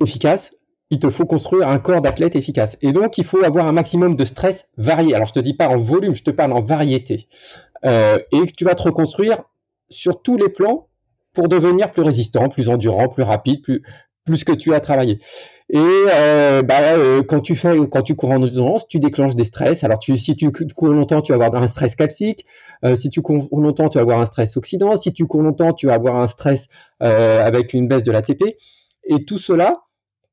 efficace, il te faut construire un corps d'athlète efficace. Et donc, il faut avoir un maximum de stress varié. Alors, je te dis pas en volume, je te parle en variété. Euh, et tu vas te reconstruire sur tous les plans pour devenir plus résistant, plus endurant, plus rapide, plus, plus que tu as travaillé. Et euh, bah, euh, quand tu fais, quand tu cours en endurance, tu déclenches des stress. Alors tu, si tu cours longtemps, tu vas avoir un stress calcique. Euh, si tu cours longtemps, tu vas avoir un stress oxydant. Si tu cours longtemps, tu vas avoir un stress avec une baisse de l'ATP. Et tout cela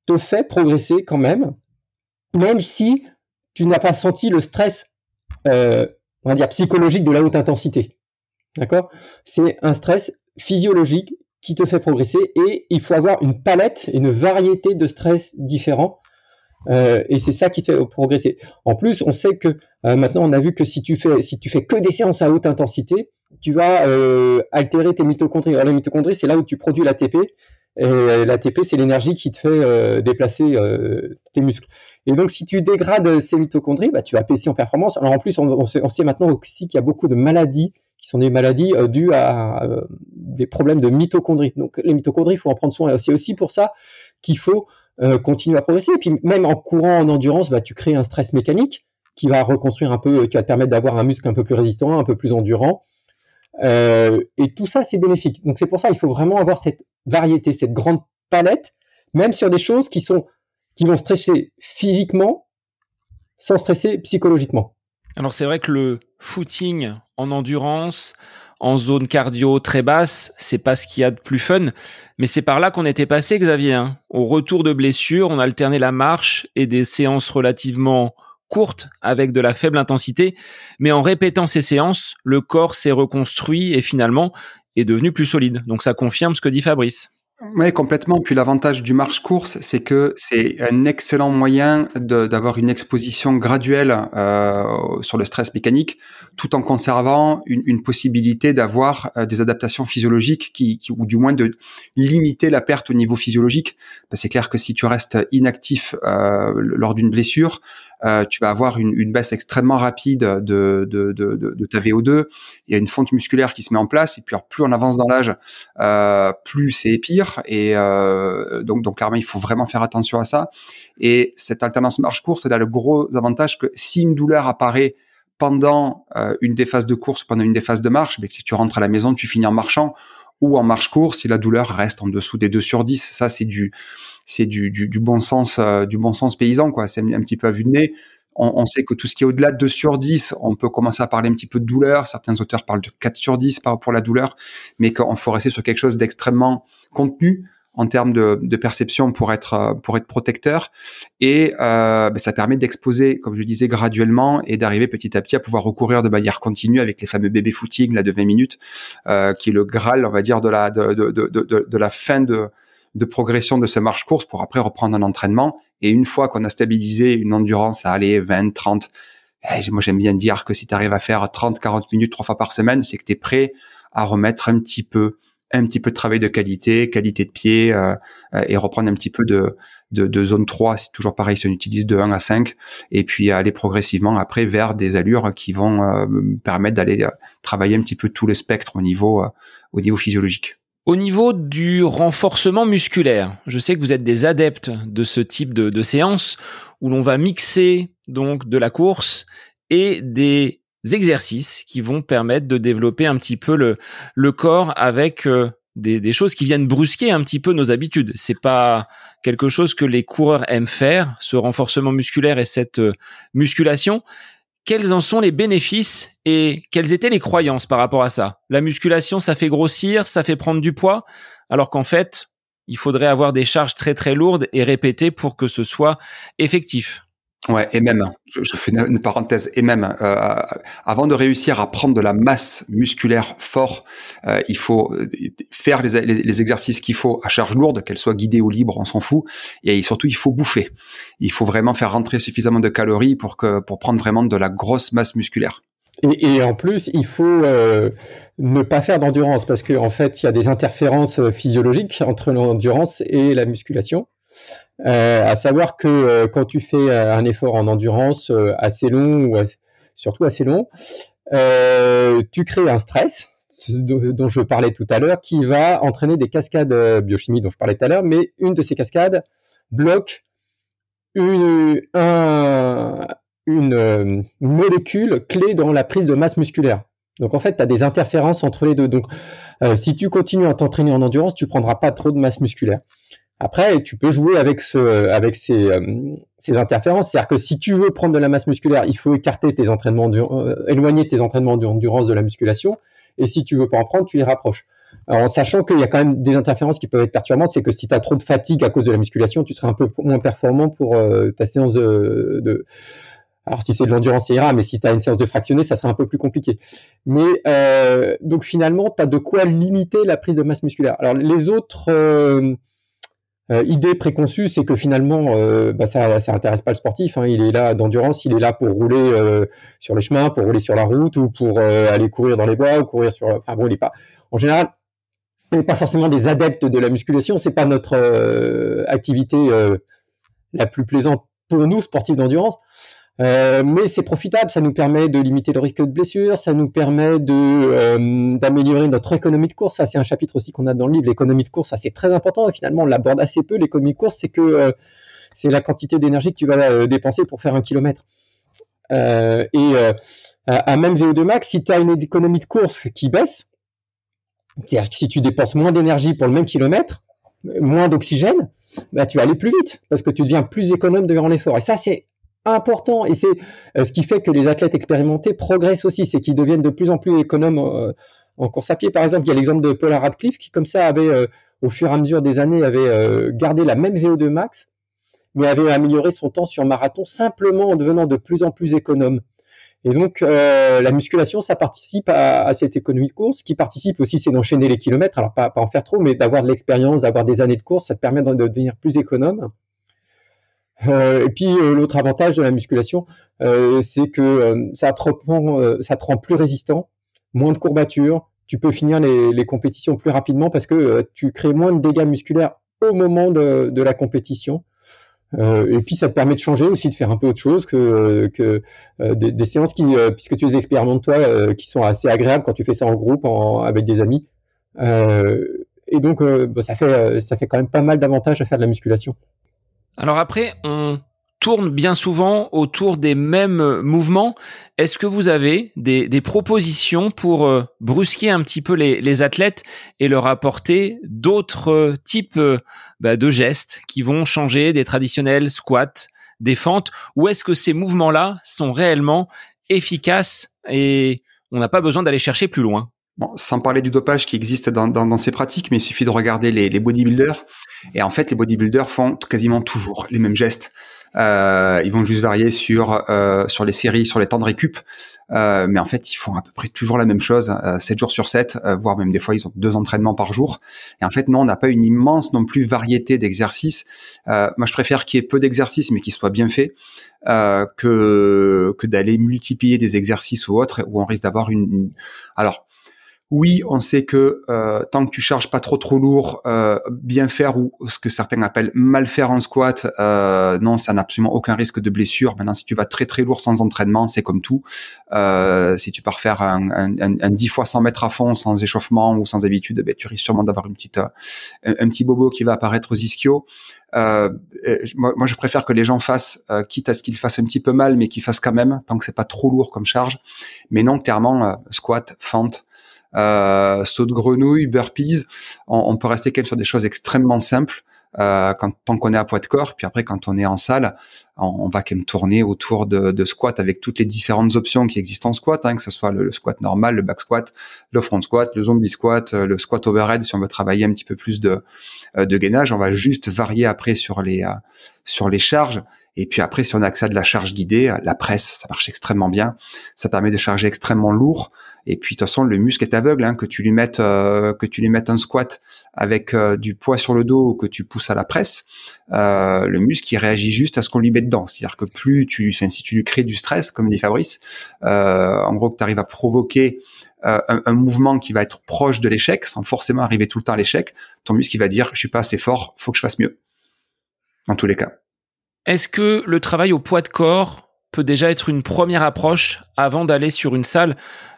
te fait progresser quand même, même si tu n'as pas senti le stress on va dire, psychologique de la haute intensité. D'accord? C'est un stress physiologique qui te fait progresser et il faut avoir une palette, une variété de stress différents. Euh, et c'est ça qui te fait progresser. En plus, on sait que euh, maintenant, on a vu que si tu fais fais que des séances à haute intensité, tu vas euh, altérer tes mitochondries. Alors les mitochondries, c'est là où tu produis l'ATP. Et l'ATP, c'est l'énergie qui te fait déplacer tes muscles. Et donc, si tu dégrades ces mitochondries, bah, tu vas baisser en performance. Alors, en plus, on, sait, maintenant aussi qu'il y a beaucoup de maladies qui sont des maladies euh, dues à euh, des problèmes de mitochondries. Donc, les mitochondries, il faut en prendre soin. C'est aussi pour ça qu'il faut euh, continuer à progresser. Et puis, même en courant en endurance, bah, tu crées un stress mécanique qui va reconstruire un peu, qui va te permettre d'avoir un muscle un peu plus résistant, un peu plus endurant. et tout ça, c'est bénéfique. Donc, c'est pour ça qu'il faut vraiment avoir cette variété, cette grande palette, même sur des choses qui sont qui vont stresser physiquement sans stresser psychologiquement. Alors c'est vrai que le footing en endurance, en zone cardio très basse, c'est pas ce qu'il y a de plus fun, mais c'est par là qu'on était passé, Xavier. Hein. Au retour de blessure, on alternait la marche et des séances relativement courtes avec de la faible intensité, mais en répétant ces séances, le corps s'est reconstruit et finalement est devenu plus solide. Donc ça confirme ce que dit Fabrice. Oui, complètement. Puis l'avantage du marche-course, c'est que c'est un excellent moyen d'avoir une exposition graduelle euh, sur le stress mécanique, tout en conservant une, possibilité d'avoir euh, des adaptations physiologiques qui, ou du moins de limiter la perte au niveau physiologique. c'est clair que si tu restes inactif euh, lors d'une blessure, euh, tu vas avoir une, une, baisse extrêmement rapide de, de, de, de, ta VO2. Il y a une fonte musculaire qui se met en place, et puis plus on avance dans l'âge, euh, plus c'est pire. Et euh, donc, donc clairement, il faut vraiment faire attention à ça. Et cette alternance marche-course, elle a le gros avantage que si une douleur apparaît pendant euh, une des phases de course, pendant une des phases de marche, mais que si tu rentres à la maison, tu finis en marchant ou en marche course si la douleur reste en dessous des 2 sur 10. Ça, c'est du, c'est du, du, du, bon sens, euh, du bon sens paysan, quoi. C'est un, petit peu à vue de nez. On, on, sait que tout ce qui est au-delà de 2 sur 10, on peut commencer à parler un petit peu de douleur. Certains auteurs parlent de 4 sur 10 pour la douleur, mais qu'on faut rester sur quelque chose d'extrêmement contenu en termes de, de, perception pour être euh, pour être protecteur. Et euh, ben, ça permet d'exposer comme je disais graduellement et d'arriver petit à petit à pouvoir recourir de manière continue avec les fameux bébés footing là de 20 minutes euh, qui est le graal on va dire de la de, de, de, de la fin de de progression de ce marche course pour après reprendre un entraînement. Et une fois qu'on a stabilisé une endurance à aller 20 30 eh, moi j'aime bien dire que si tu arrives à faire 30 40 minutes trois fois par semaine c'est que tu es prêt à remettre un petit peu un petit peu de travail de qualité, qualité de pied, euh, euh, et reprendre un petit peu de, zone 3, c'est toujours pareil si on utilise de 1 à 5, et puis aller progressivement après vers des allures qui vont euh, permettre d'aller travailler un petit peu tout le spectre au niveau, au niveau physiologique. Au niveau du renforcement musculaire, je sais que vous êtes des adeptes de ce type de, de séance où l'on va mixer donc de la course et des exercices qui vont permettre de développer un petit peu le, le corps avec euh, des, choses qui viennent brusquer un petit peu nos habitudes. C'est pas quelque chose que les coureurs aiment faire, ce renforcement musculaire et cette euh, musculation. Quels en sont les bénéfices et quelles étaient les croyances par rapport à ça? La musculation, ça fait grossir, ça fait prendre du poids, alors qu'en fait, il faudrait avoir des charges très très lourdes et répétées pour que ce soit effectif. Ouais, et même, je, fais une parenthèse, et même, euh, avant de réussir à prendre de la masse musculaire fort, euh, il faut euh, faire les, exercices qu'il faut à charge lourde, qu'elle soit guidée ou libre, on s'en fout, et surtout il faut bouffer. Il faut vraiment faire rentrer suffisamment de calories pour que pour prendre vraiment de la grosse masse musculaire. Et, en plus, il faut euh, ne pas faire d'endurance parce qu'en en fait, il y a des interférences physiologiques entre l'endurance et la musculation. Euh, à savoir que euh, quand tu fais euh, un effort en endurance assez long ou surtout assez long, tu crées un stress dont je parlais tout à l'heure qui va entraîner des cascades biochimiques dont je parlais tout à l'heure, mais une de ces cascades bloque une, molécule clé dans la prise de masse musculaire. Donc en fait, tu as des interférences entre les deux. Donc si tu continues à t'entraîner en endurance, tu prendras pas trop de masse musculaire. Après, tu peux jouer avec, ce, avec ces, euh, ces interférences. C'est-à-dire que si tu veux prendre de la masse musculaire, il faut écarter tes entraînements, euh, éloigner tes entraînements d'endurance de la musculation. Et si tu veux pas en prendre, tu les rapproches. Alors, en sachant qu'il y a quand même des interférences qui peuvent être perturbantes, c'est que si tu as trop de fatigue à cause de la musculation, tu seras un peu moins performant pour euh, ta séance de, de, alors si c'est de l'endurance, ça ira, mais si tu as une séance de fractionné, ça sera un peu plus compliqué. Mais euh, donc finalement, tu as de quoi limiter la prise de masse musculaire. Alors les autres euh, idée préconçue, c'est que finalement, euh, bah, ça, ça intéresse pas le sportif. Hein. Il est là d'endurance, il est là pour rouler euh, sur les chemins, pour rouler sur la route ou pour euh, aller courir dans les bois ou courir sur. Enfin bon, il est pas. En général, on n'est pas forcément des adeptes de la musculation. C'est pas notre activité la plus plaisante pour nous, sportifs d'endurance. Euh, mais c'est profitable, ça nous permet de limiter le risque de blessure, ça nous permet de euh, d'améliorer notre économie de course. Ça, c'est un chapitre aussi qu'on a dans le livre. L'économie de course, ça c'est très important. Finalement, on l'aborde assez peu. L'économie de course, c'est que euh, c'est la quantité d'énergie que tu vas dépenser pour faire un kilomètre. et à même VO2 max, si tu as une économie de course qui baisse, c'est-à-dire que si tu dépenses moins d'énergie pour le même kilomètre, moins d'oxygène, bah, tu vas aller plus vite parce que tu deviens plus économe durant l'effort. Et ça, c'est important et c'est euh, ce qui fait que les athlètes expérimentés progressent aussi, c'est qu'ils deviennent de plus en plus économes euh, en course à pied. Par exemple, il y a l'exemple de Paula Radcliffe qui, comme ça, avait euh, au fur et à mesure des années, avait gardé la même VO2 max, mais avait amélioré son temps sur marathon simplement en devenant de plus en plus économe. Et donc, la musculation, ça participe à, cette économie de course. Ce qui participe aussi, c'est d'enchaîner les kilomètres. Alors, pas, en faire trop, mais d'avoir de l'expérience, d'avoir des années de course, ça te permet de, devenir plus économe. Euh, et puis, euh, l'autre avantage de la musculation, c'est que ça, te rend, plus résistant, moins de courbatures. Tu peux finir les, compétitions plus rapidement parce que tu crées moins de dégâts musculaires au moment de la compétition. Euh, et puis ça te permet de changer aussi, de faire un peu autre chose que, euh, des, séances qui, euh, puisque tu les expérimentes toi, qui sont assez agréables quand tu fais ça en groupe, avec des amis. et donc bah, ça fait ça fait quand même pas mal d'avantages à faire de la musculation. Alors après, on tourne bien souvent autour des mêmes mouvements. Est-ce que vous avez des, propositions pour euh, brusquer un petit peu les, les, athlètes et leur apporter d'autres types euh, bah, de gestes qui vont changer des traditionnels squats, des fentes? Ou est-ce que ces mouvements-là sont réellement efficaces et on n'a pas besoin d'aller chercher plus loin? Bon, sans parler du dopage qui existe dans, dans, dans, ces pratiques, mais il suffit de regarder les, les bodybuilders. Et en fait, les bodybuilders font quasiment toujours les mêmes gestes. Euh, ils vont juste varier sur euh, sur les séries, sur les temps de récup. Euh, mais en fait, ils font à peu près toujours la même chose, euh, 7 jours sur 7, euh, voire même des fois, ils ont deux entraînements par jour. Et en fait, non, on n'a pas une immense non plus variété d'exercices. Euh, moi, je préfère qu'il y ait peu d'exercices, mais qu'ils soient bien faits, que, que d'aller multiplier des exercices ou autres, où on risque d'avoir une, une... Alors, oui, on sait que euh, tant que tu charges pas trop trop lourd, euh, bien faire ou ce que certains appellent mal faire en squat, euh, non, ça n'a absolument aucun risque de blessure. Maintenant, si tu vas très très lourd sans entraînement, c'est comme tout. si tu pars faire un, un, un, 10 fois 100 mètres à fond sans échauffement ou sans habitude, ben, tu risques sûrement d'avoir une petite un, petit bobo qui va apparaître aux ischios. Euh, moi, moi, je préfère que les gens fassent, euh, quitte à ce qu'ils fassent un petit peu mal, mais qu'ils fassent quand même, tant que c'est pas trop lourd comme charge. Mais non, clairement, squat, fente, euh, de grenouille, burpees. On, on, peut rester quand même sur des choses extrêmement simples. Euh, quand, tant qu'on est à poids de corps, puis après quand on est en salle, on, va quand même tourner autour de, de, squat avec toutes les différentes options qui existent en squat, hein, que ce soit le, squat normal, le back squat, le front squat, le zombie squat, euh, le squat overhead. Si on veut travailler un petit peu plus de, euh, de gainage, on va juste varier après sur les euh, sur les charges. Et puis après, si on a accès à de la charge guidée, la presse, ça marche extrêmement bien. Ça permet de charger extrêmement lourd. Et puis de toute façon, le muscle est aveugle, hein, que tu lui mettes euh, que tu lui mettes un squat avec euh, du poids sur le dos ou que tu pousses à la presse, euh, le muscle il réagit juste à ce qu'on lui met dedans. C'est-à-dire que plus tu, enfin, si tu lui crées du stress, comme dit Fabrice, en gros que tu arrives à provoquer un, un, mouvement qui va être proche de l'échec, sans forcément arriver tout le temps à l'échec, ton muscle va dire je suis pas assez fort, faut que je fasse mieux. Dans tous les cas. Est-ce que le travail au poids de corps peut déjà être une première approche avant d'aller sur une salle.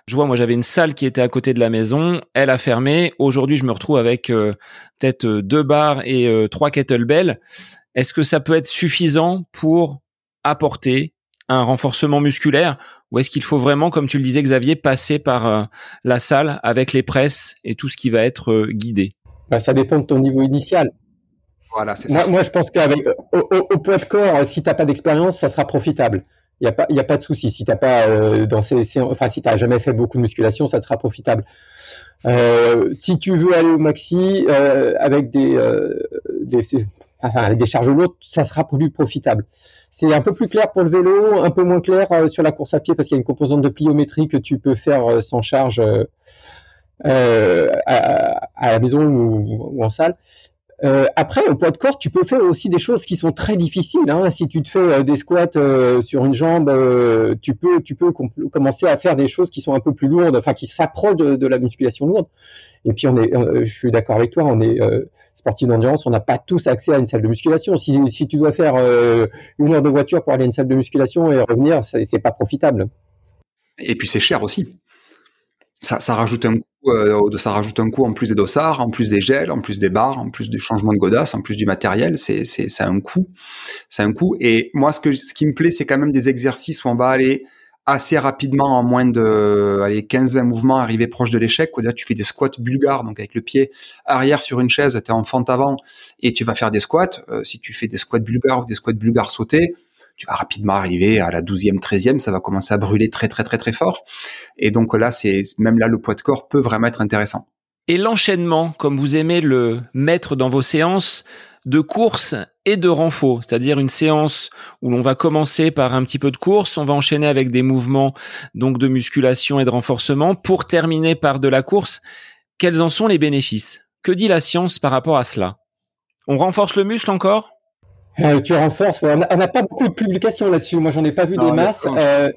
Je vois, moi j'avais une salle qui était à côté de la maison, elle a fermé. Aujourd'hui, je me retrouve avec euh, peut-être euh, deux barres et euh, trois kettlebells. Est-ce que ça peut être suffisant pour apporter un renforcement musculaire ou est-ce qu'il faut vraiment, comme tu le disais Xavier, passer par la salle avec les presses et tout ce qui va être guidé? Bah, Ça dépend de ton niveau initial. Voilà, c'est ça. Moi, je pense qu'avec au, poids de corps, si tu n'as pas d'expérience, ça sera profitable. Il n'y a, pas, a pas de souci. Si tu pas euh, dans ces, enfin, si jamais fait beaucoup de musculation, ça sera profitable. Euh, si tu veux aller au maxi euh, avec des, enfin, des charges lourdes, ça sera plus profitable. C'est un peu plus clair pour le vélo, un peu moins clair sur la course à pied parce qu'il y a une composante de pliométrie que tu peux faire sans charge à, la maison ou en salle. Euh, après, au poids de corps, tu peux faire aussi des choses qui sont très difficiles. Hein. Si tu te fais euh, des squats euh, sur une jambe, tu peux, tu peux commencer à faire des choses qui sont un peu plus lourdes, enfin qui s'approchent de, la musculation lourde. Et puis, je suis d'accord avec toi, on est sportif d'endurance, on n'a pas tous accès à une salle de musculation. Si, si tu dois faire une heure de voiture pour aller à une salle de musculation et revenir, c'est pas profitable. Et puis c'est cher aussi ça, ça rajoute un coup, euh, ça rajoute un coup en plus des dossards, en plus des gels, en plus des barres, en plus du changement de godasse, en plus du matériel. C'est, c'est, c'est un coût, c'est un coût. Et moi, ce que, ce qui me plaît, c'est quand même des exercices où on va aller assez rapidement, en moins de, allez, 15-20 mouvements, arriver proche de l'échec. Où tu fais des squats bulgares, donc avec le pied arrière sur une chaise, tu es en fente avant, et tu vas faire des squats. Euh, si tu fais des squats bulgares ou des squats bulgares sautés, tu vas rapidement arriver à la 12e, 13e, ça va commencer à brûler très très très très fort. Et donc là, c'est même là le poids de corps peut vraiment être intéressant. Et l'enchaînement, comme vous aimez le mettre dans vos séances, de course et de renfort, c'est-à-dire une séance où l'on va commencer par un petit peu de course, on va enchaîner avec des mouvements donc de musculation et de renforcement pour terminer par de la course. Quels en sont les bénéfices? Que dit la science par rapport à cela? On renforce le muscle encore? Euh, Tu renforces. On n'a pas beaucoup de publications là-dessus. Moi, j'en ai pas vu des masses. Euh,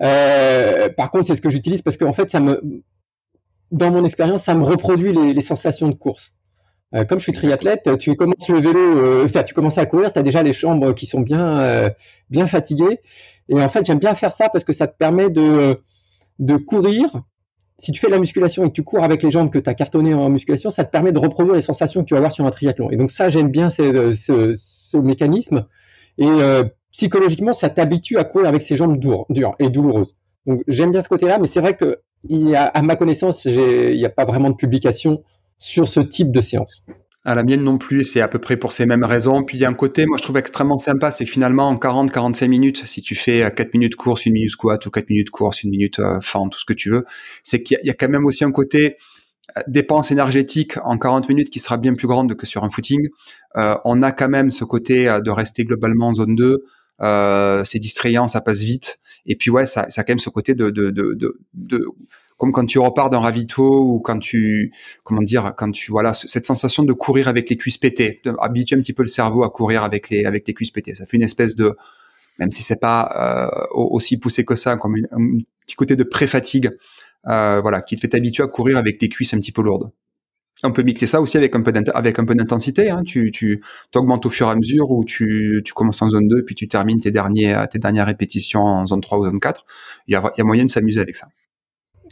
euh, par contre, c'est ce que j'utilise parce qu'en fait, ça me, dans mon expérience, ça me reproduit les sensations de course. Euh, comme je suis triathlète, tu commences le vélo, euh, tu commences à courir, tu as déjà les chambres qui sont bien, euh, bien fatiguées. Et en fait, j'aime bien faire ça parce que ça te permet de, de courir. Si tu fais de la musculation et que tu cours avec les jambes que tu as cartonnées en musculation, ça te permet de reproduire les sensations que tu vas avoir sur un triathlon. Et donc ça, j'aime bien ce, ce, mécanisme. Et psychologiquement, ça t'habitue à courir avec ces jambes dures, dures et douloureuses. Donc j'aime bien ce côté-là, mais c'est vrai que il y a, à ma connaissance, il n'y a pas vraiment de publication sur ce type de séance. À la mienne non plus, c'est à peu près pour ces mêmes raisons. Puis il y a un côté, moi je trouve extrêmement sympa, c'est que finalement en 40-45 minutes, si tu fais 4 minutes course, 1 minute squat ou 4 minutes course, 1 minute euh, fente, tout ce que tu veux, c'est qu'il y, a quand même aussi un côté euh, dépense énergétique en 40 minutes qui sera bien plus grande que sur un footing. Euh, on a quand même ce côté de rester globalement en zone 2. c'est distrayant, ça passe vite. Et puis ouais, ça, a quand même ce côté de, de, de, de comme quand tu repars d'un ravito ou quand tu, comment dire, quand tu, voilà, cette sensation de courir avec les cuisses pétées, habituer un petit peu le cerveau à courir avec les, avec les cuisses pétées. Ça fait une espèce de, même si c'est pas euh, aussi poussé que ça, comme un petit côté de pré-fatigue, euh, voilà, qui te fait habituer à courir avec les cuisses un petit peu lourdes. On peut mixer ça aussi avec un peu d'intensité. Hein. Tu, tu augmentes au fur et à mesure ou tu, commences en zone 2 puis tu termines tes dernières répétitions en zone 3 ou zone 4. Il y a, moyen de s'amuser avec ça.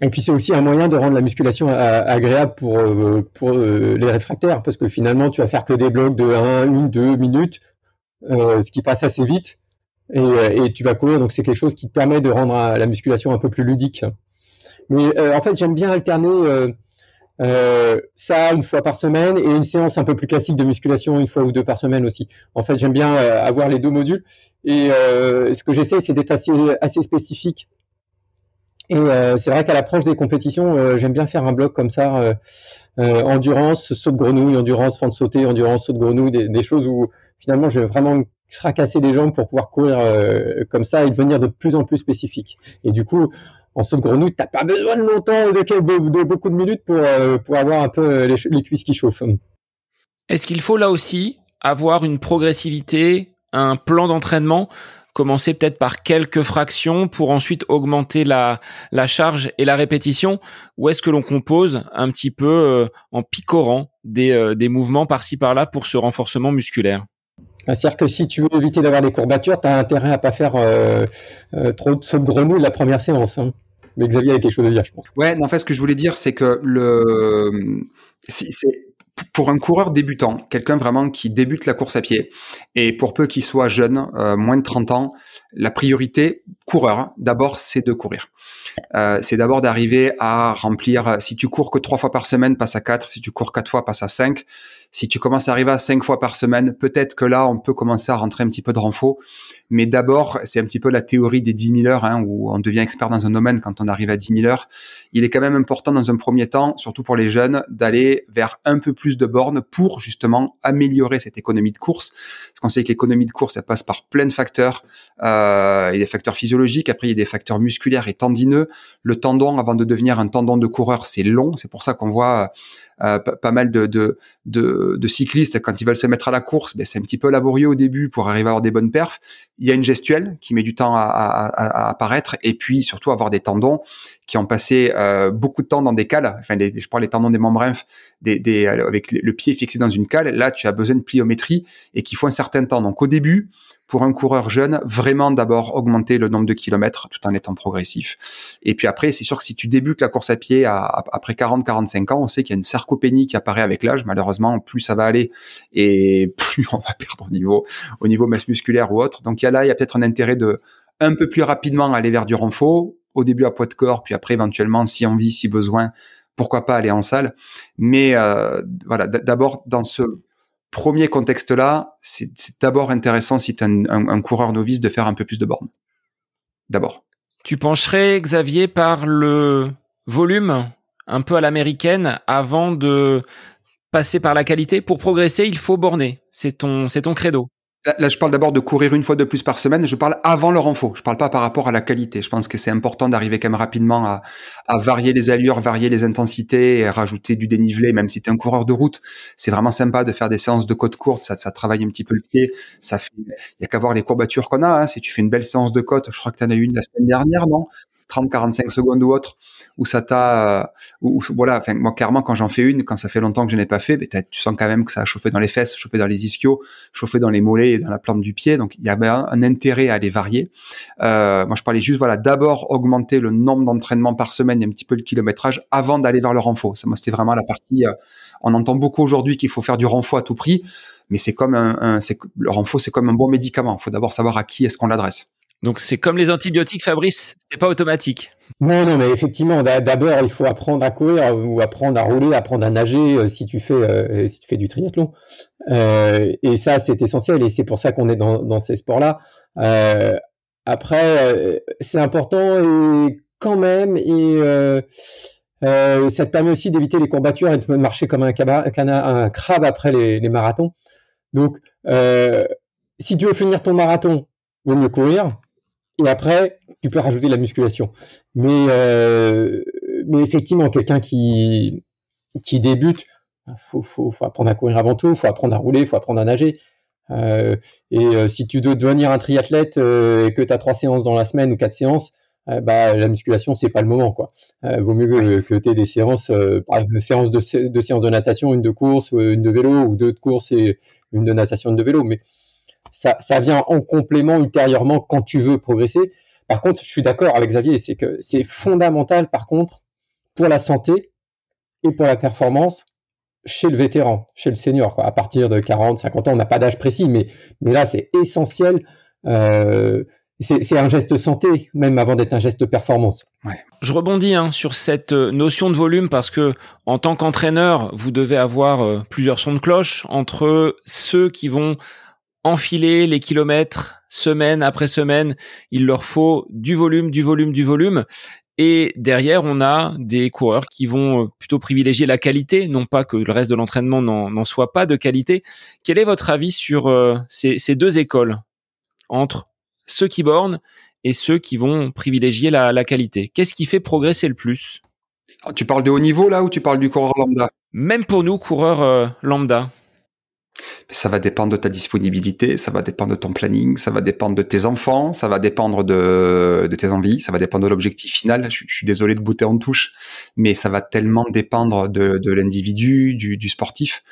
Et puis c'est aussi un moyen de rendre la musculation agréable pour, euh, euh, les réfractaires, parce que finalement tu vas faire que des blocs de 1, 1, 2 minutes, euh, ce qui passe assez vite, et, et tu vas courir, donc c'est quelque chose qui te permet de rendre la musculation un peu plus ludique. Mais en fait j'aime bien alterner ça une fois par semaine et une séance un peu plus classique de musculation une fois ou deux par semaine aussi. En fait j'aime bien avoir les deux modules, et ce que j'essaie c'est d'être assez, assez spécifique et euh, c'est vrai qu'à l'approche des compétitions, euh, j'aime bien faire un bloc comme ça, euh, endurance, saut de grenouille, endurance, fente sauter, endurance, saut de grenouille, des, choses où finalement je vais vraiment fracasser les jambes pour pouvoir courir comme ça et devenir de plus en plus spécifique. Et du coup, en saut de grenouille, t'as pas besoin de longtemps, de, de, beaucoup de minutes pour, pour avoir un peu les, les cuisses qui chauffent. Est-ce qu'il faut là aussi avoir une progressivité, un plan d'entraînement commencer peut-être par quelques fractions pour ensuite augmenter la, la charge et la répétition Ou est-ce que l'on compose un petit peu euh, en picorant des, euh, des mouvements par-ci par-là pour ce renforcement musculaire? Ah, c'est-à-dire que si tu veux éviter d'avoir des courbatures, tu as intérêt à pas faire euh, trop de saut de grenouille la première séance. Hein. Mais Xavier a quelque chose à dire, je pense. Ouais, en fait, ce que je voulais dire, c'est que le, c'est pour un coureur débutant, quelqu'un vraiment qui débute la course à pied, et pour peu qu'il soit jeune, euh, moins de 30 ans, la priorité, coureur, d'abord, c'est de courir. Euh, c'est d'abord d'arriver à remplir, si tu cours que trois fois par semaine, passe à quatre, si tu cours quatre fois, passe à cinq, si tu commences à arriver à cinq fois par semaine, peut-être que là, on peut commencer à rentrer un petit peu de renfort. Mais d'abord, c'est un petit peu la théorie des 10 000 heures, hein, où on devient expert dans un domaine quand on arrive à 10 000 heures. Il est quand même important dans un premier temps, surtout pour les jeunes, d'aller vers un peu plus de bornes pour justement améliorer cette économie de course. Parce qu'on sait que l'économie de course, elle passe par plein de facteurs. Euh, il y a des facteurs physiologiques, après il y a des facteurs musculaires et tendineux. Le tendon, avant de devenir un tendon de coureur, c'est long. C'est pour ça qu'on voit euh, pas mal de, cyclistes, quand ils veulent se mettre à la course, ben, c'est un petit peu laborieux au début pour arriver à avoir des bonnes perfs. Il y a une gestuelle qui met du temps à, apparaître, et puis surtout avoir des tendons qui ont passé euh, beaucoup de temps dans des cales. Enfin, je parle des tendons des membres avec le pied fixé dans une cale. Là, tu as besoin de pliométrie et qu'il faut un certain temps. Donc, au début, pour un coureur jeune, vraiment d'abord augmenter le nombre de kilomètres tout en étant progressif. Et puis après, c'est sûr que si tu débutes la course à pied après 40-45 ans, on sait qu'il y a une sarcopénie qui apparaît avec l'âge. Malheureusement, plus ça va aller et plus on va perdre au niveau, au niveau masse musculaire ou autre. Donc là, il y a peut-être un intérêt de un peu plus rapidement aller vers du renfort, au début à poids de corps, puis après éventuellement, si envie, si besoin, pourquoi pas aller en salle. Mais euh, voilà, d'abord dans ce premier contexte-là, c'est d'abord intéressant si tu es un, coureur novice de faire un peu plus de bornes. D'abord. Tu pencherais, Xavier, par le volume un peu à l'américaine avant de passer par la qualité? Pour progresser, il faut borner. C'est ton, c'est ton credo. Là, je parle d'abord de courir une fois de plus par semaine. Je parle avant le renfort. Je parle pas par rapport à la qualité. Je pense que c'est important d'arriver quand même rapidement à, à, varier les allures, varier les intensités et rajouter du dénivelé. Même si tu es un coureur de route, c'est vraiment sympa de faire des séances de côte courte. Ça, ça travaille un petit peu le pied. Ça fait, il y a qu'à voir les courbatures qu'on a. Hein. Si tu fais une belle séance de côte, je crois que tu en as eu une la semaine dernière, non? 30, 45 secondes ou autre, où ça t'a, ou voilà, enfin moi clairement quand j'en fais une, quand ça fait longtemps que je n'ai pas fait, ben, tu sens quand même que ça a chauffé dans les fesses, chauffé dans les ischios, chauffé dans les mollets et dans la plante du pied, donc il y a un, intérêt à les varier. Euh, moi je parlais juste voilà d'abord augmenter le nombre d'entraînements par semaine et un petit peu le kilométrage avant d'aller vers le renfort. Ça moi c'était vraiment la partie. Euh, on entend beaucoup aujourd'hui qu'il faut faire du renfort à tout prix, mais c'est comme un, le renfort c'est comme un bon médicament. Il faut d'abord savoir à qui est-ce qu'on l'adresse. Donc c'est comme les antibiotiques, Fabrice, c'est pas automatique. Non, non, mais effectivement, d'abord il faut apprendre à courir ou apprendre à rouler, apprendre à nager euh, si tu fais euh, si tu fais du triathlon. Euh, et ça c'est essentiel et c'est pour ça qu'on est dans, ces sports-là. après, c'est important et quand même et ça te permet aussi d'éviter les courbatures et de marcher comme un, un crabe après les, les marathons. Donc, si tu veux finir ton marathon, vaut mieux courir et après, tu peux rajouter la musculation. Mais, euh, mais effectivement, quelqu'un qui, qui débute, faut, faut, faut apprendre à courir avant tout, faut apprendre à rouler, faut apprendre à nager. Euh, et euh, si tu veux devenir un triathlète euh, et que tu as trois séances dans la semaine ou quatre séances, euh, bah, la musculation, c'est pas le moment. Quoi. vaut mieux que, tu aies des séances, par exemple, séances de, deux séances de natation, une de course, une de vélo, ou deux de course et une de natation, une de vélo. Mais ça, ça vient en complément ultérieurement quand tu veux progresser. Par contre, je suis d'accord avec Xavier, c'est que c'est fondamental, par contre, pour la santé et pour la performance chez le vétéran, chez le senior. À partir de 40, 50 ans, on n'a pas d'âge précis, mais, là, c'est essentiel. Euh, c'est un geste santé, même avant d'être un geste performance. Je rebondis hein, sur cette euh, notion de volume parce que en tant qu'entraîneur, vous devez avoir euh, plusieurs sons de cloche entre ceux qui vont enfiler les kilomètres semaine après semaine. Il leur faut du volume, du volume, du volume. Et derrière, on a des coureurs qui vont euh, plutôt privilégier la qualité, non pas que le reste de l'entraînement n'en soit pas de qualité. Quel est votre avis sur euh, ces, deux écoles entre ceux qui bornent et ceux qui vont privilégier la, qualité? Qu'est-ce qui fait progresser le plus? Ah, Tu parles de haut niveau là ou tu parles du coureur lambda? Même pour nous, coureurs euh, lambda ça va dépendre de ta disponibilité, ça va dépendre de ton planning, ça va dépendre de tes enfants, ça va dépendre de, de tes envies, ça va dépendre de l'objectif final. Je, suis désolé de bouter en touche, mais ça va tellement dépendre de, de l'individu, du, du, sportif,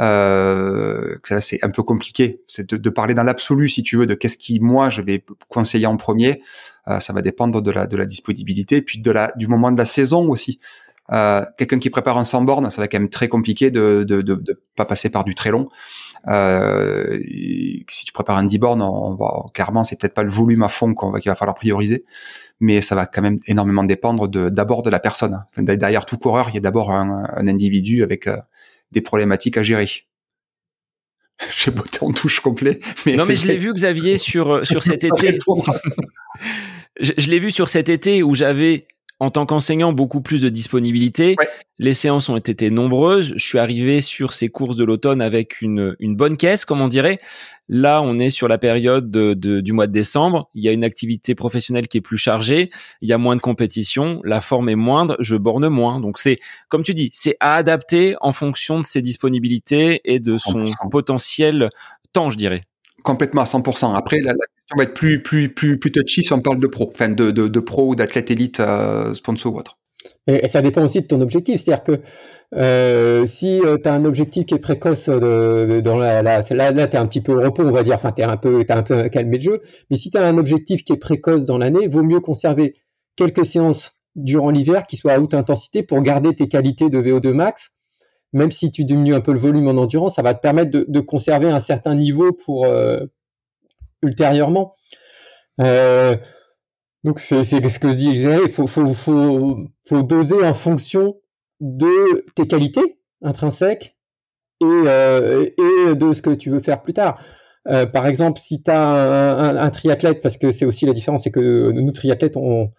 euh, que là c'est un peu compliqué. C'est de, de, parler dans l'absolu, si tu veux, de qu'est-ce qui moi je vais conseiller en premier. Euh, ça va dépendre de la, de la disponibilité, puis de la, du moment de la saison aussi. Euh, quelqu'un qui prépare un 100 bornes, ça va quand même très compliqué de, de, de, de pas passer par du très long. Euh, si tu prépares un 10 bornes, on va, clairement, c'est peut-être pas le volume à fond qu'on va, qu'il va falloir prioriser, mais ça va quand même énormément dépendre de, d'abord de la personne. derrière tout coureur, il y a d'abord un, un individu avec euh, des problématiques à gérer. J'ai botté en touche complet. Mais non, mais je l'ai vu, Xavier, sur, euh, sur cet été. je, je l'ai vu sur cet été où j'avais en tant qu'enseignant, beaucoup plus de disponibilité. Les séances ont été nombreuses. Je suis arrivé sur ces courses de l'automne avec une, une bonne caisse, comme on dirait. Là, on est sur la période de, du mois de décembre. Il y a une activité professionnelle qui est plus chargée. Il y a moins de compétition. La forme est moindre. Je borne moins. Donc c'est, comme tu dis, c'est à adapter en fonction de ses disponibilités et de son potentiel temps, je dirais. Complètement à 100%. Après, la, on va être plus, plus, plus, plus touchy si on parle de pro, enfin de, de, de pro ou d'athlète élite euh, sponsor ou autre. Et, ça dépend aussi de ton objectif. C'est-à-dire que euh, si euh, tu as un objectif qui est précoce de, dans la, la, là, là tu es un petit peu au repos, on va dire, enfin, tu un peu, as un peu calmé le jeu. Mais si tu as un objectif qui est précoce dans l'année, vaut mieux conserver quelques séances durant l'hiver qui soient à haute intensité pour garder tes qualités de VO2 max. Même si tu diminues un peu le volume en endurance, ça va te permettre de, de conserver un certain niveau pour, euh, ultérieurement. Euh, donc c'est ce que je dis, il faut, doser en fonction de tes qualités intrinsèques et, euh, de ce que tu veux faire plus tard. Euh, par exemple, si tu as un, triathlète, parce que c'est aussi la différence, c'est que nous triathlètes, on,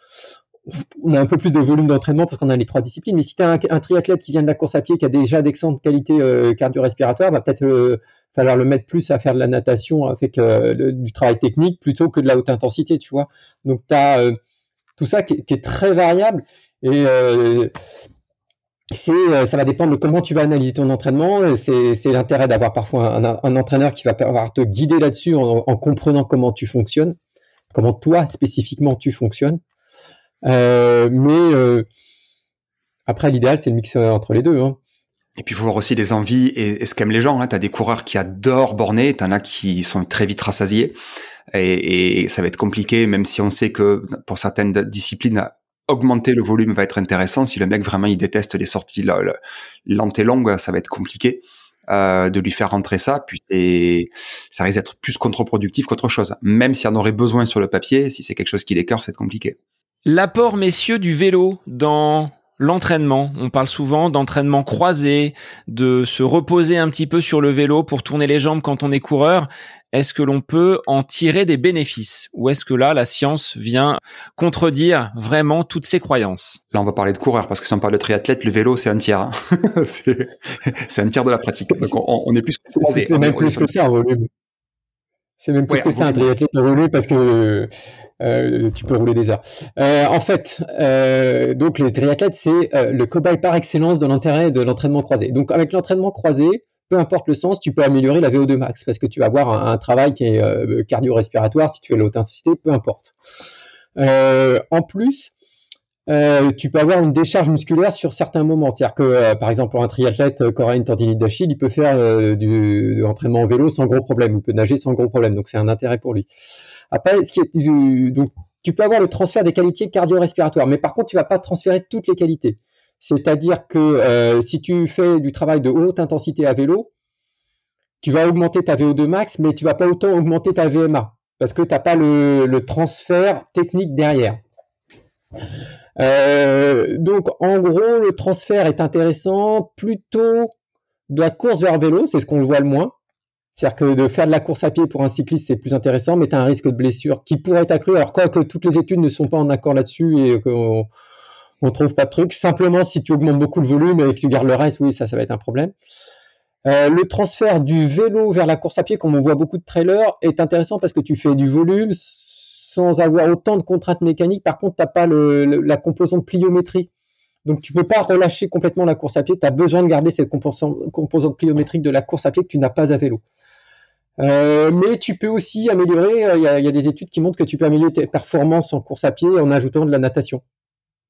a un peu plus de volume d'entraînement parce qu'on a les trois disciplines. Mais si tu as un, triathlète qui vient de la course à pied, qui a déjà d'excellentes qualités cardio-respiratoires, va peut-être falloir le mettre plus à faire de la natation avec euh, du travail technique plutôt que de la haute intensité, tu vois. Donc tu as tout ça qui est, très variable et c'est, ça va dépendre de comment tu vas analyser ton entraînement. C'est, l'intérêt d'avoir parfois un, entraîneur qui va pouvoir te guider là-dessus en comprenant comment tu fonctionnes, comment toi spécifiquement tu fonctionnes. Euh, mais euh, après, l'idéal, c'est le mix euh, entre les deux. Hein. Et puis, il faut voir aussi les envies et, ce qu'aiment les gens. Hein. Tu des coureurs qui adorent borner, tu en as qui sont très vite rassasiés. Et, et, ça va être compliqué, même si on sait que pour certaines disciplines, augmenter le volume va être intéressant. Si le mec vraiment il déteste les sorties lentes et longues, ça va être compliqué. Euh, de lui faire rentrer ça, puis ça risque d'être plus contre-productif qu'autre chose. Même s'il en aurait besoin sur le papier, si c'est quelque chose qui l'écœure, c'est compliqué. L'apport, messieurs, du vélo dans l'entraînement. On parle souvent d'entraînement croisé, de se reposer un petit peu sur le vélo pour tourner les jambes quand on est coureur. Est-ce que l'on peut en tirer des bénéfices Ou est-ce que là, la science vient contredire vraiment toutes ces croyances? Là, on va parler de coureur, parce que si on parle de triathlète, le vélo, c'est un tiers. Hein. c'est un tiers de la pratique. Donc, on, est plus... C'est même plus que ça en volume. C'est même plus que ça un triathlète rouler parce que euh, tu peux rouler des heures. Euh, en fait, euh, donc les triathlètes, c'est le cobaye par excellence de l'intérêt de l'entraînement croisé. Donc avec l'entraînement croisé, peu importe le sens, tu peux améliorer la VO2 max parce que tu vas avoir un, travail qui est cardio-respiratoire si tu fais l'haute intensité, peu importe. en plus, euh, tu peux avoir une décharge musculaire sur certains moments. C'est-à-dire que, euh, par exemple, pour un triathlète euh, tendinite d'Achille, il peut faire du, de l'entraînement en vélo sans gros problème, il peut nager sans gros problème. Donc, c'est un intérêt pour lui. Après, ce qui est, donc, tu peux avoir le transfert des qualités cardio-respiratoires, mais par contre, tu vas pas transférer toutes les qualités. C'est-à-dire que si tu fais du travail de haute intensité à vélo, tu vas augmenter ta VO2 max, mais tu vas pas autant augmenter ta VMA parce que tu n'as pas le transfert technique derrière. Euh, donc, en gros, le transfert est intéressant plutôt de la course vers vélo, c'est ce qu'on voit le moins. C'est-à-dire que de faire de la course à pied pour un cycliste, c'est plus intéressant, mais tu as un risque de blessure qui pourrait être accru. Alors, quoi que toutes les études ne sont pas en accord là-dessus et qu'on ne trouve pas de truc. Simplement, si tu augmentes beaucoup le volume et que tu gardes le reste, oui, ça, ça va être un problème. Euh, le transfert du vélo vers la course à pied, comme on voit beaucoup de trailers, est intéressant parce que tu fais du volume avoir autant de contraintes mécaniques. Par contre, tu n'as pas la composante pliométrie. Donc, tu ne peux pas relâcher complètement la course à pied. Tu as besoin de garder cette composante, pliométrique de la course à pied que tu n'as pas à vélo. Euh, mais tu peux aussi améliorer, euh, il y, a des études qui montrent que tu peux améliorer tes performances en course à pied en ajoutant de la natation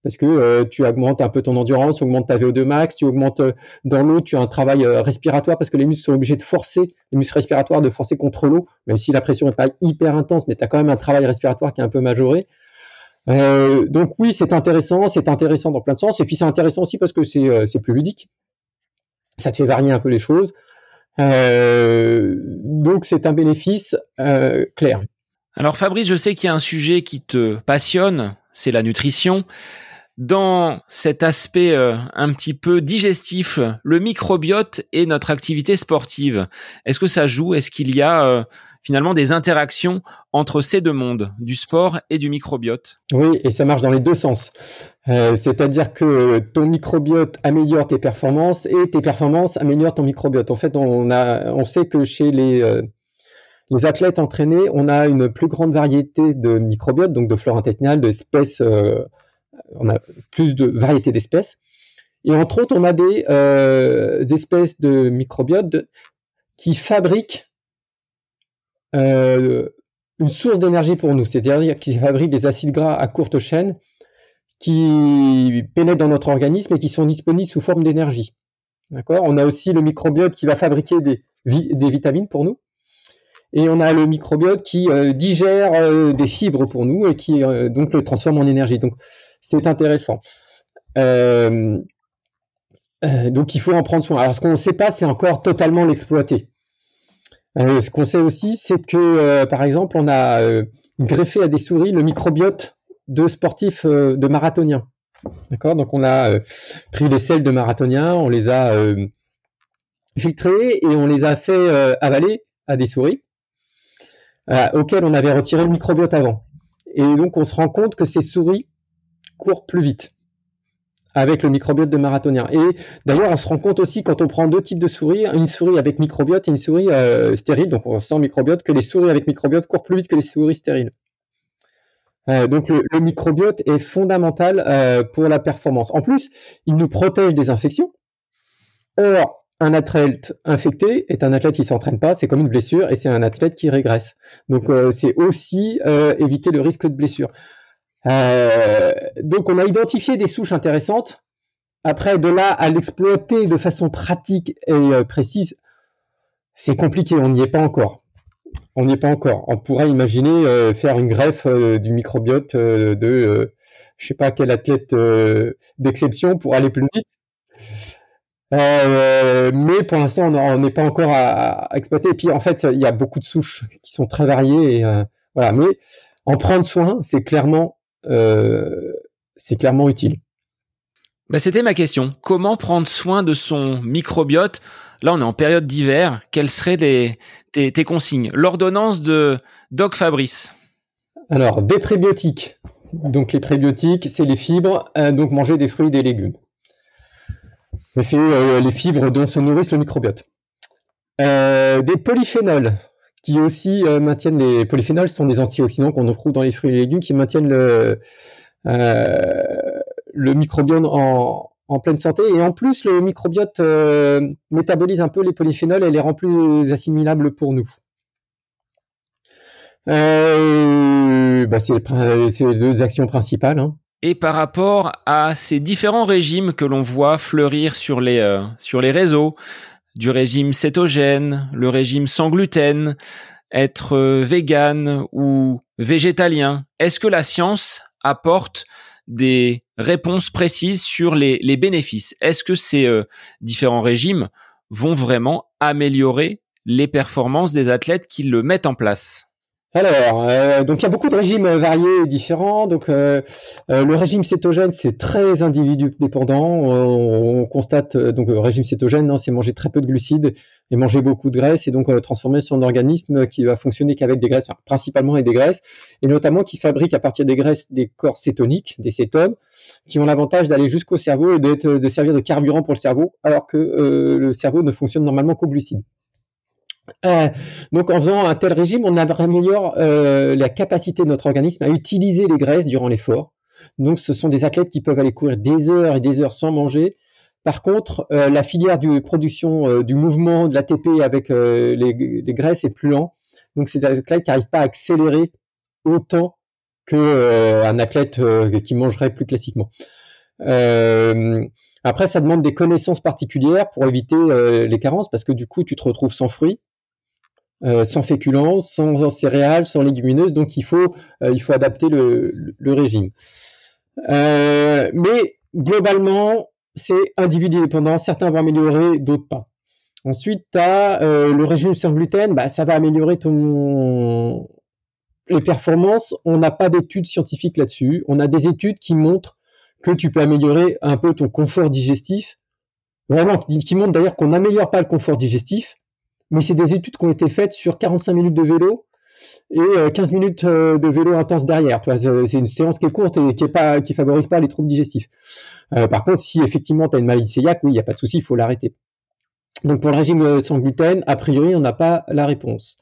parce que euh, tu augmentes un peu ton endurance, tu augmentes ta VO2 max, tu augmentes euh, dans l'eau, tu as un travail euh, respiratoire parce que les muscles sont obligés de forcer, les muscles respiratoires de forcer contre l'eau, même si la pression n'est pas hyper intense, mais tu as quand même un travail respiratoire qui est un peu majoré. donc oui, c'est intéressant, c'est intéressant dans plein de sens, et puis c'est intéressant aussi parce que c'est plus ludique, ça te fait varier un peu les choses. donc c'est un bénéfice clair. Alors Fabrice, je sais qu'il y a un sujet qui te passionne, c'est la nutrition dans cet aspect euh, un petit peu digestif, le microbiote et notre activité sportive. Est-ce que ça joue? Est-ce qu'il y a euh, finalement des interactions entre ces deux mondes, du sport et du microbiote? Oui, et ça marche dans les deux sens. Euh, c'est-à-dire que ton microbiote améliore tes performances et tes performances améliorent ton microbiote. En fait, on, a, on sait que chez les les athlètes entraînés, on a une plus grande variété de microbiote, donc de flore intestinale, d'espèces on a plus de variétés d'espèces. Et entre autres, on a des, euh, espèces de microbiotes qui fabriquent euh, une source d'énergie pour nous, c'est-à-dire qui fabriquent des acides gras à courte chaîne qui pénètrent dans notre organisme et qui sont disponibles sous forme d'énergie. On a aussi le microbiote qui va fabriquer des, vitamines pour nous. Et on a le microbiote qui euh, digère des fibres pour nous et qui donc le transforme en énergie. Donc c'est intéressant. Euh, euh, donc il faut en prendre soin. Alors ce qu'on ne sait pas, c'est encore totalement l'exploiter. Euh, ce qu'on sait aussi, c'est que par exemple, on a greffé à des souris le microbiote de sportifs de marathoniens. D'accord? Donc on a pris les selles de marathoniens, on les a filtrés et on les a fait avaler à des souris auxquelles on avait retiré le microbiote avant. Et donc on se rend compte que ces souris courent plus vite avec le microbiote de marathonien. Et d'ailleurs, on se rend compte aussi quand on prend deux types de souris, une souris avec microbiote et une souris euh, stérile, donc sans microbiote, que les souris avec microbiote courent plus vite que les souris stériles. Euh, donc le, microbiote est fondamental euh, pour la performance. En plus, il nous protège des infections. Or, un athlète infecté est un athlète qui s'entraîne pas, c'est comme une blessure et c'est un athlète qui régresse. Donc c'est aussi éviter le risque de blessure. Euh, donc on a identifié des souches intéressantes. Après, de là à l'exploiter de façon pratique et euh, précise, c'est compliqué, on n'y est pas encore. On n'y est pas encore. On pourrait imaginer euh, faire une greffe du microbiote de, je sais pas quel athlète d'exception pour aller plus vite. mais pour l'instant, on n'est pas encore à, exploiter. Et puis, en fait, il y a beaucoup de souches qui sont très variées. Et, voilà. Mais en prendre soin, c'est clairement c'est clairement utile. Bah, C'était ma question. Comment prendre soin de son microbiote? Là, on est en période d'hiver. Quelles seraient tes, consignes? L'ordonnance de Doc Fabrice. Alors, des prébiotiques. Donc, les prébiotiques, c'est les fibres, euh, donc manger des fruits et des légumes. C'est euh, les fibres dont se nourrissent le microbiote. des polyphénols qui aussi euh, maintiennent les polyphénols, sont des antioxydants qu'on trouve dans les fruits et légumes qui maintiennent le, euh, en, en, pleine santé. Et en plus, le microbiote euh, métabolise un peu les polyphénols et les rend plus assimilables pour nous. Bah, c'est les deux actions principales. Hein. Et par rapport à ces différents régimes que l'on voit fleurir sur les, sur les réseaux, du régime cétogène, le régime sans gluten, être euh, vegan ou végétalien. Est-ce que la science apporte des réponses précises sur les, bénéfices? Est-ce que ces euh, différents régimes vont vraiment améliorer les performances des athlètes qui le mettent en place? Alors, euh, donc il y a beaucoup de régimes variés et différents. Donc, euh, euh, le régime cétogène, c'est très individu dépendant. On, constate donc le régime cétogène, c'est manger très peu de glucides et manger beaucoup de graisse et donc transformer son organisme qui va fonctionner qu'avec des graisses, principalement avec des graisses, et notamment qui fabrique à partir des graisses des corps cétoniques, des cétones, qui ont l'avantage d'aller jusqu'au cerveau et de servir de carburant pour le cerveau, alors que le cerveau ne fonctionne normalement qu'aux glucides. Euh, donc en faisant un tel régime, on améliore euh, la capacité de notre organisme à utiliser les graisses durant l'effort. Donc ce sont des athlètes qui peuvent aller courir des heures et des heures sans manger. Par contre, euh, la filière de production du mouvement de l'ATP avec les, graisses est plus lent. Donc ces athlètes n'arrivent pas à accélérer autant qu'un athlète qui mangerait plus classiquement. après, ça demande des connaissances particulières pour éviter les carences parce que du coup, tu te retrouves sans fruits euh, sans féculents, sans céréales, sans légumineuses, donc il faut, euh, il faut adapter le, régime. Euh, mais globalement, c'est individu dépendant, certains vont améliorer, d'autres pas. Ensuite, tu as le régime sans gluten, bah, ça va améliorer ton... les performances. On n'a pas d'études scientifiques là-dessus. On a des études qui montrent que tu peux améliorer un peu ton confort digestif. Vraiment, qui montrent d'ailleurs qu'on n'améliore pas le confort digestif, mais c'est des études qui ont été faites sur 45 minutes de vélo et 15 euh, minutes euh, de vélo intense derrière. C'est une séance qui est courte et qui ne favorise pas les troubles digestifs. Euh, par contre, si effectivement tu as une maladie cœliaque, oui, il n'y a pas de souci, il faut l'arrêter. Donc pour le régime sans gluten, a priori, on n'a pas la réponse.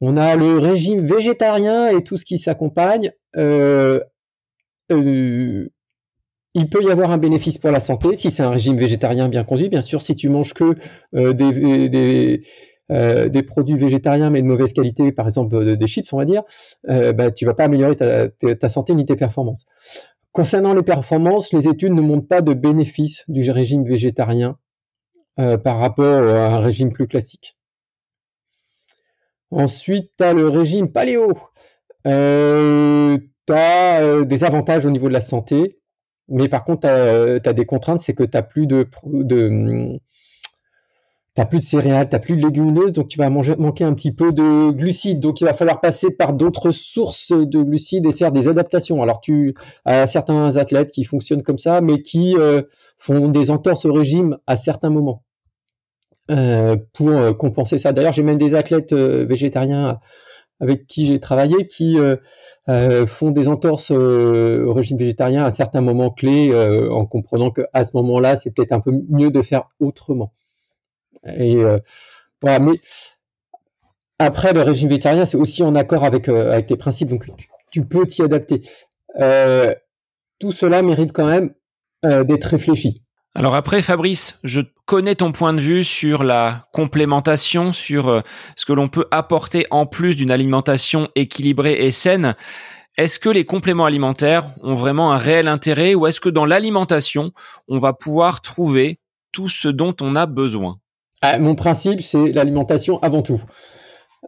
On a le régime végétarien et tout ce qui s'accompagne. Il peut y avoir un bénéfice pour la santé si c'est un régime végétarien bien conduit. Bien sûr, si tu manges que des, euh, des produits végétariens mais de mauvaise qualité, par exemple des chips, on va dire, euh, bah, tu vas pas améliorer ta, santé ni tes performances. Concernant les performances, les études ne montrent pas de bénéfice du régime végétarien euh, par rapport à un régime plus classique. Ensuite, tu as le régime paléo. Euh, tu as des avantages au niveau de la santé, mais par contre, tu as, des contraintes, c'est que tu n'as plus de, de, t'as plus de céréales, t'as plus de légumineuses, donc tu vas manquer un petit peu de glucides. Donc il va falloir passer par d'autres sources de glucides et faire des adaptations. Alors tu as certains athlètes qui fonctionnent comme ça, mais qui euh, font des entorses au régime à certains moments euh, pour euh, compenser ça. D'ailleurs, j'ai même des athlètes végétariens avec qui j'ai travaillé qui font des entorses au régime végétarien à certains moments clés, en comprenant qu'à ce moment-là, c'est peut-être un peu mieux de faire autrement. Et voilà, mais après, le régime végétarien, c'est aussi en accord avec, avec les principes, donc tu, peux t'y adapter. tout cela mérite quand même d'être réfléchi. Alors après, Fabrice, je connais ton point de vue sur la complémentation, sur euh, ce que l'on peut apporter en plus d'une alimentation équilibrée et saine. Est-ce que les compléments alimentaires ont vraiment un réel intérêt ou est-ce que dans l'alimentation, on va pouvoir trouver tout ce dont on a besoin? Ah, Mon principe, c'est l'alimentation avant tout.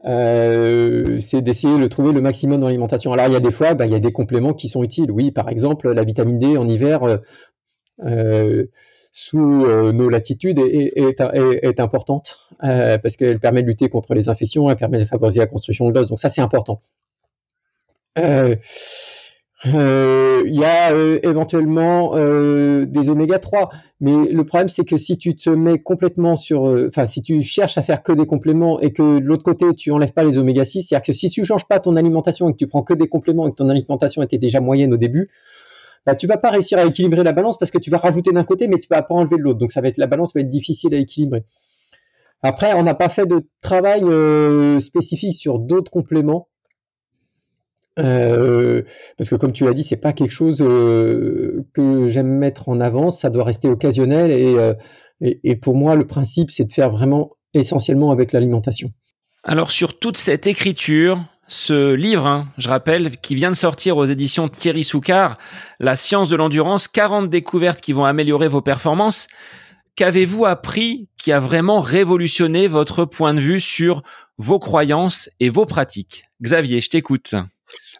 Euh, c'est d'essayer de trouver le maximum dans l'alimentation. Alors il y a des fois, bah, il y a des compléments qui sont utiles. Oui, par exemple, la vitamine D en hiver, euh, euh, sous nos latitudes est, est, importante parce qu'elle permet de lutter contre les infections, elle permet de favoriser la construction de l'os. Donc ça, c'est important. Il y a éventuellement des oméga 3, mais le problème c'est que si tu te mets complètement sur, enfin si tu cherches à faire que des compléments et que de l'autre côté tu enlèves pas les oméga 6, c'est-à-dire que si tu changes pas ton alimentation et que tu prends que des compléments et que ton alimentation était déjà moyenne au début, bah, tu vas pas réussir à équilibrer la balance parce que tu vas rajouter d'un côté, mais tu vas pas enlever de l'autre. Donc ça va être la balance va être difficile à équilibrer. Après, on n'a pas fait de travail euh, spécifique sur d'autres compléments. Euh, parce que comme tu l'as dit, c'est pas quelque chose euh, que j'aime mettre en avant, ça doit rester occasionnel et, et, et pour moi le principe c'est de faire vraiment essentiellement avec l'alimentation. Alors sur toute cette écriture, ce livre, hein, je rappelle, qui vient de sortir aux éditions Thierry Soucard, La science de l'endurance, 40 découvertes qui vont améliorer vos performances. Qu'avez-vous appris qui a vraiment révolutionné votre point de vue sur vos croyances et vos pratiques? Xavier, je t'écoute.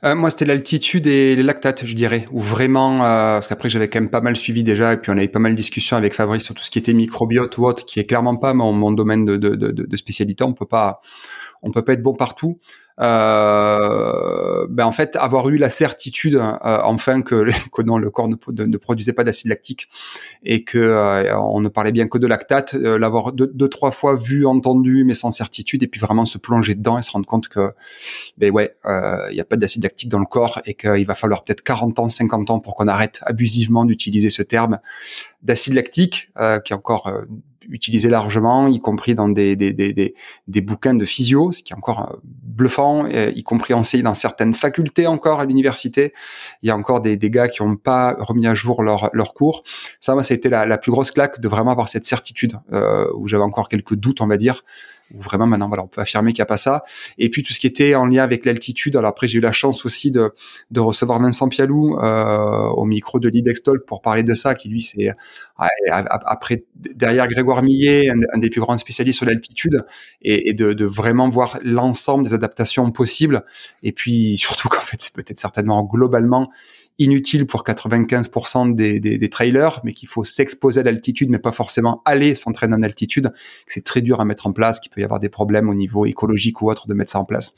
Euh, moi, c'était l'altitude et les lactates, je dirais, ou vraiment, euh, parce qu'après j'avais quand même pas mal suivi déjà, et puis on avait pas mal de discussions avec Fabrice sur tout ce qui était microbiote ou autre, qui est clairement pas mon, domaine de, de, spécialité. On peut pas, on peut pas être bon partout. Euh, ben en fait avoir eu la certitude euh, enfin que, que non, le corps ne, produisait pas d'acide lactique et que euh, on ne parlait bien que de lactate, euh, l'avoir deux, deux, trois fois vu, entendu, mais sans certitude, et puis vraiment se plonger dedans et se rendre compte que ben ouais, il n'y a pas d'acide lactique dans le corps et qu'il va falloir peut-être 40 ans, 50 ans pour qu'on arrête abusivement d'utiliser ce terme d'acide lactique, qui est encore utilisé largement, y compris dans des, des, des, des, bouquins de physio, ce qui est encore euh, bluffant, y compris enseigné dans certaines facultés encore à l'université. Il y a encore des, des gars qui n'ont pas remis à jour leur, leur cours. Ça, moi, ça a été la, la plus grosse claque de vraiment avoir cette certitude, euh, où j'avais encore quelques doutes, on va dire, où vraiment maintenant voilà on peut affirmer qu'il n'y a pas ça. Et puis tout ce qui était en lien avec l'altitude alors après j'ai eu la chance aussi de, de recevoir Vincent Pialou euh, au micro de Libextol pour parler de ça qui lui c'est après derrière Grégoire Millet un, des plus grands spécialistes sur l'altitude et, et de, de, vraiment voir l'ensemble des adaptations possibles. Et puis surtout qu'en fait c'est peut-être certainement globalement inutile pour 95% des, des, des, trailers, mais qu'il faut s'exposer à l'altitude, mais pas forcément aller s'entraîner en altitude, que c'est très dur à mettre en place, qu'il peut y avoir des problèmes au niveau écologique ou autre de mettre ça en place.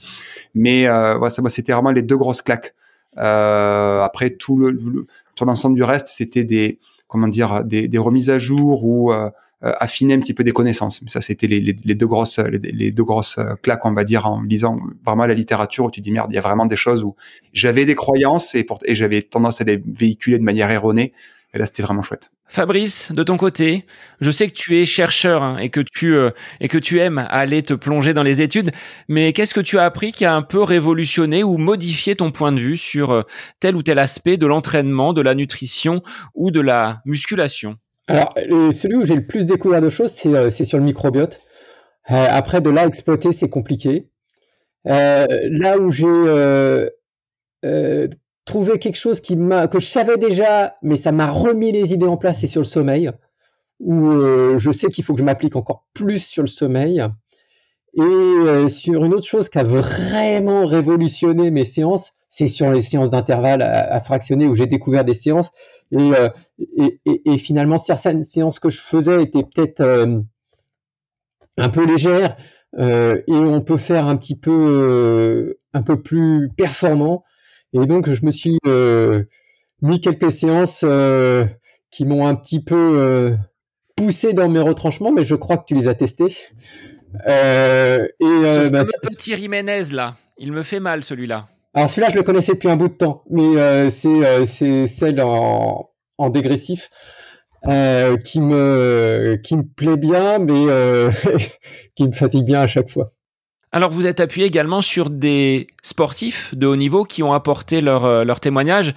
Mais euh, ça, c'était vraiment les deux grosses claques. Euh, après tout le, tout l'ensemble du reste, c'était des comment dire des, des, remises à jour ou euh, affiner un petit peu des connaissances. Ça, c'était les, les, deux grosses, les, deux grosses euh, claques, on va dire, en lisant vraiment la littérature où tu dis merde, il y a vraiment des choses où j'avais des croyances et, et j'avais tendance à les véhiculer de manière erronée. Et là, c'était vraiment chouette. Fabrice, de ton côté, je sais que tu es chercheur hein, et que tu euh, et que tu aimes aller te plonger dans les études, mais qu'est-ce que tu as appris qui a un peu révolutionné ou modifié ton point de vue sur tel ou tel aspect de l'entraînement, de la nutrition ou de la musculation? Alors, celui où j'ai le plus découvert de choses, c'est euh, sur le microbiote. Euh, après, de là, exploiter, c'est compliqué. Euh, là où j'ai trouvé quelque chose qui que je savais déjà, mais ça m'a remis les idées en place, c'est sur le sommeil, où je sais qu'il faut que je m'applique encore plus sur le sommeil. Et sur une autre chose qui a vraiment révolutionné mes séances, c'est sur les séances d'intervalle à, fractionner où j'ai découvert des séances euh, et, et, et, finalement certaines séances que je faisais étaient peut-être euh, un peu légères euh, et on peut faire un petit peu un peu plus performant et donc je me suis mis quelques séances qui m'ont un petit peu poussé dans mes retranchements mais je crois que tu les as testées Euh, et Ce bah, petit Jiménez là, il me fait mal celui-là. Alors celui-là, je le connaissais depuis un bout de temps, mais c'est c'est celle en, en dégressif. qui me qui me plaît bien, mais qui me fatigue bien à chaque fois. Alors vous êtes appuyé également sur des sportifs de haut niveau qui ont apporté leur, euh, leur témoignage.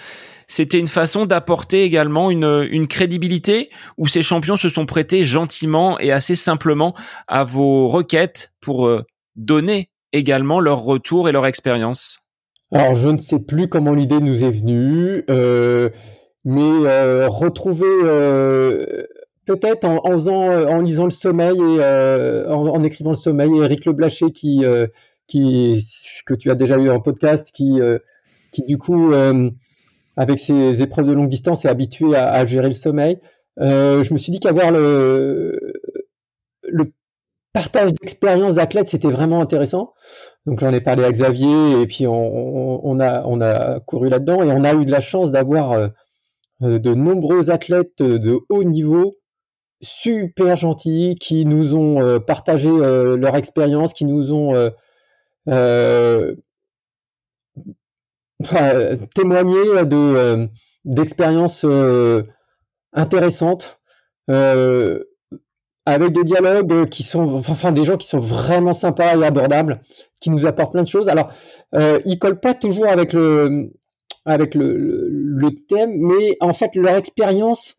C'était une façon d'apporter également une, une crédibilité où ces champions se sont prêtés gentiment et assez simplement à vos requêtes pour euh, donner également leur retour et leur expérience. Alors je ne sais plus comment l'idée nous est venue, euh, mais retrouver peut-être en, faisant, euh, en lisant le sommeil et euh, en, écrivant le sommeil. Eric Le Blaché, qui, euh, que tu as déjà eu en podcast, qui, qui du coup, avec ses épreuves de longue distance, est habitué à, gérer le sommeil. je me suis dit qu'avoir le, le partage d'expérience d'athlète, c'était vraiment intéressant. Donc j'en ai parlé à Xavier et puis on, a, on a couru là-dedans et on a eu de la chance d'avoir de nombreux athlètes de haut niveau super gentils, qui nous ont euh, partagé euh, leur expérience, qui nous ont euh, témoigné de d'expériences intéressantes avec des dialogues qui sont, des gens qui sont vraiment sympas et abordables, qui nous apportent plein de choses. Alors, euh, ils collent pas toujours avec le, avec le, thème, mais en fait, leur expérience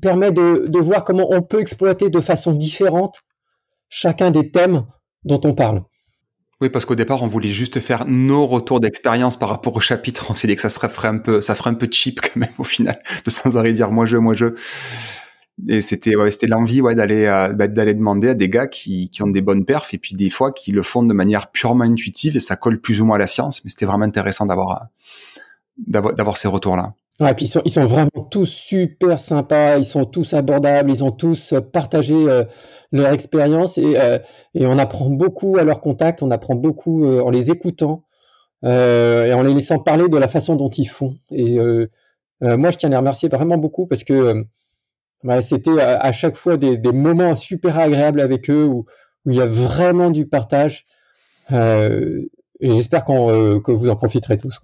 permet de, voir comment on peut exploiter de façon différente chacun des thèmes dont on parle. Oui, parce qu'au départ, on voulait juste faire nos retours d'expérience par rapport au chapitre. On s'est dit que ça serait un peu, ça ferait un peu cheap quand même au final, de sans arrêt dire moi je, moi je. Et c'était, ouais, c'était l'envie, ouais, d'aller, euh, bah, d'aller demander à des gars qui, qui ont des bonnes perfs et puis des fois qui le font de manière purement intuitive et ça colle plus ou moins à la science. Mais c'était vraiment intéressant d'avoir, euh, d'avoir, d'avoir ces retours-là. Ouais, puis ils sont, ils sont vraiment tous super sympas, ils sont tous abordables, ils ont tous euh, partagé euh, leur expérience et, euh, et, on apprend beaucoup à leur contact, on apprend beaucoup en les écoutant et en les laissant parler de la façon dont ils font. Et moi, je tiens à les remercier vraiment beaucoup parce que bah, c'était à, chaque fois des, des, moments super agréables avec eux où, où il y a vraiment du partage. et j'espère que vous en profiterez tous.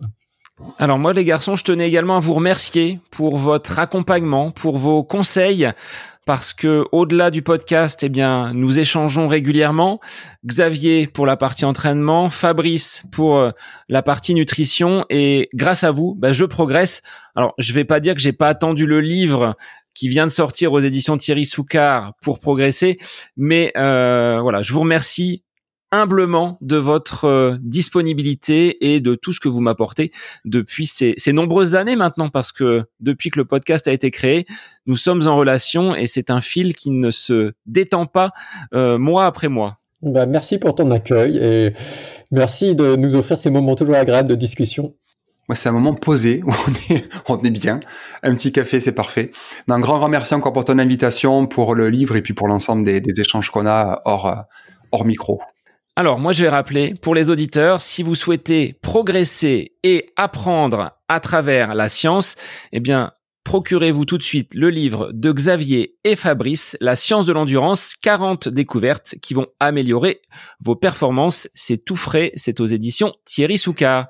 Alors moi les garçons, je tenais également à vous remercier pour votre accompagnement, pour vos conseils parce que au-delà du podcast, eh bien, nous échangeons régulièrement. Xavier pour la partie entraînement, Fabrice pour euh, la partie nutrition, et grâce à vous, bah, je progresse. Alors, je vais pas dire que j'ai pas attendu le livre qui vient de sortir aux éditions Thierry Soucard pour progresser, mais euh, voilà, je vous remercie humblement de votre euh, disponibilité et de tout ce que vous m'apportez depuis ces, nombreuses années maintenant, parce que depuis que le podcast a été créé, nous sommes en relation et c'est un fil qui ne se détend pas euh, mois après mois. Bah, merci pour ton accueil et merci de nous offrir ces moments toujours agréables de discussion. C'est un moment posé où on est, bien. Un petit café, c'est parfait. Un grand, grand merci encore pour ton invitation, pour le livre et puis pour l'ensemble des, échanges qu'on a hors, hors micro. Alors, moi, je vais rappeler pour les auditeurs, si vous souhaitez progresser et apprendre à travers la science, eh bien, procurez-vous tout de suite le livre de Xavier et Fabrice, La science de l'endurance, 40 découvertes qui vont améliorer vos performances. C'est tout frais, c'est aux éditions Thierry Soucard.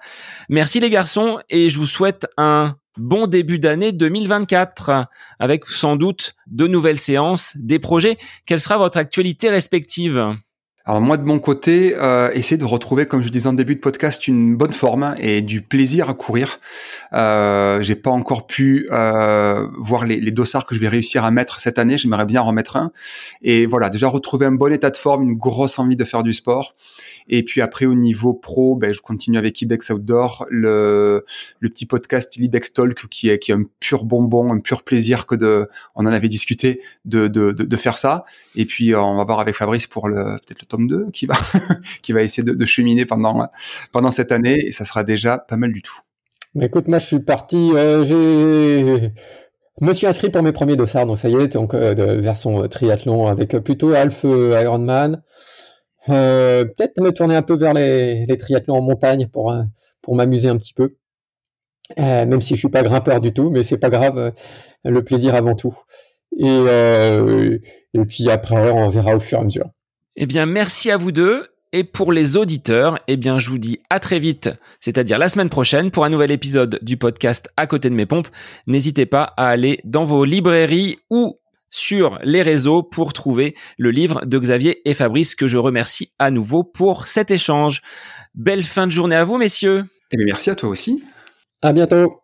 Merci les garçons et je vous souhaite un bon début d'année 2024 avec sans doute de nouvelles séances, des projets. Quelle sera votre actualité respective? Alors moi de mon côté, euh, essayer de retrouver, comme je disais en début de podcast, une bonne forme et du plaisir à courir. Euh, J'ai pas encore pu euh, voir les, les, dossards que je vais réussir à mettre cette année. J'aimerais bien en remettre un. Et voilà, déjà retrouver un bon état de forme, une grosse envie de faire du sport. Et puis après au niveau pro, ben, je continue avec Ibex Outdoor, le, le petit podcast Ibex Talk qui est qui est un pur bonbon, un pur plaisir que de, on en avait discuté de de, de, faire ça. Et puis euh, on va voir avec Fabrice pour le peut-être le 2 qui va, qui va essayer de, cheminer pendant, pendant cette année et ça sera déjà pas mal du tout. Écoute, moi je suis parti, euh, j'ai me suis inscrit pour mes premiers dossards, donc ça y est, donc euh, de version euh, triathlon avec plutôt Alpha Ironman. Peut-être me tourner un peu vers les, les triathlons en montagne pour, pour m'amuser un petit peu. même si je suis pas grimpeur du tout, mais c'est pas grave, le plaisir avant tout. Et, et puis après, on verra au fur et à mesure. Eh bien, merci à vous deux. Et pour les auditeurs, eh bien, je vous dis à très vite, c'est-à-dire la semaine prochaine, pour un nouvel épisode du podcast À côté de mes pompes. N'hésitez pas à aller dans vos librairies ou sur les réseaux pour trouver le livre de Xavier et Fabrice que je remercie à nouveau pour cet échange. Belle fin de journée à vous, messieurs. Et eh merci à toi aussi. À bientôt.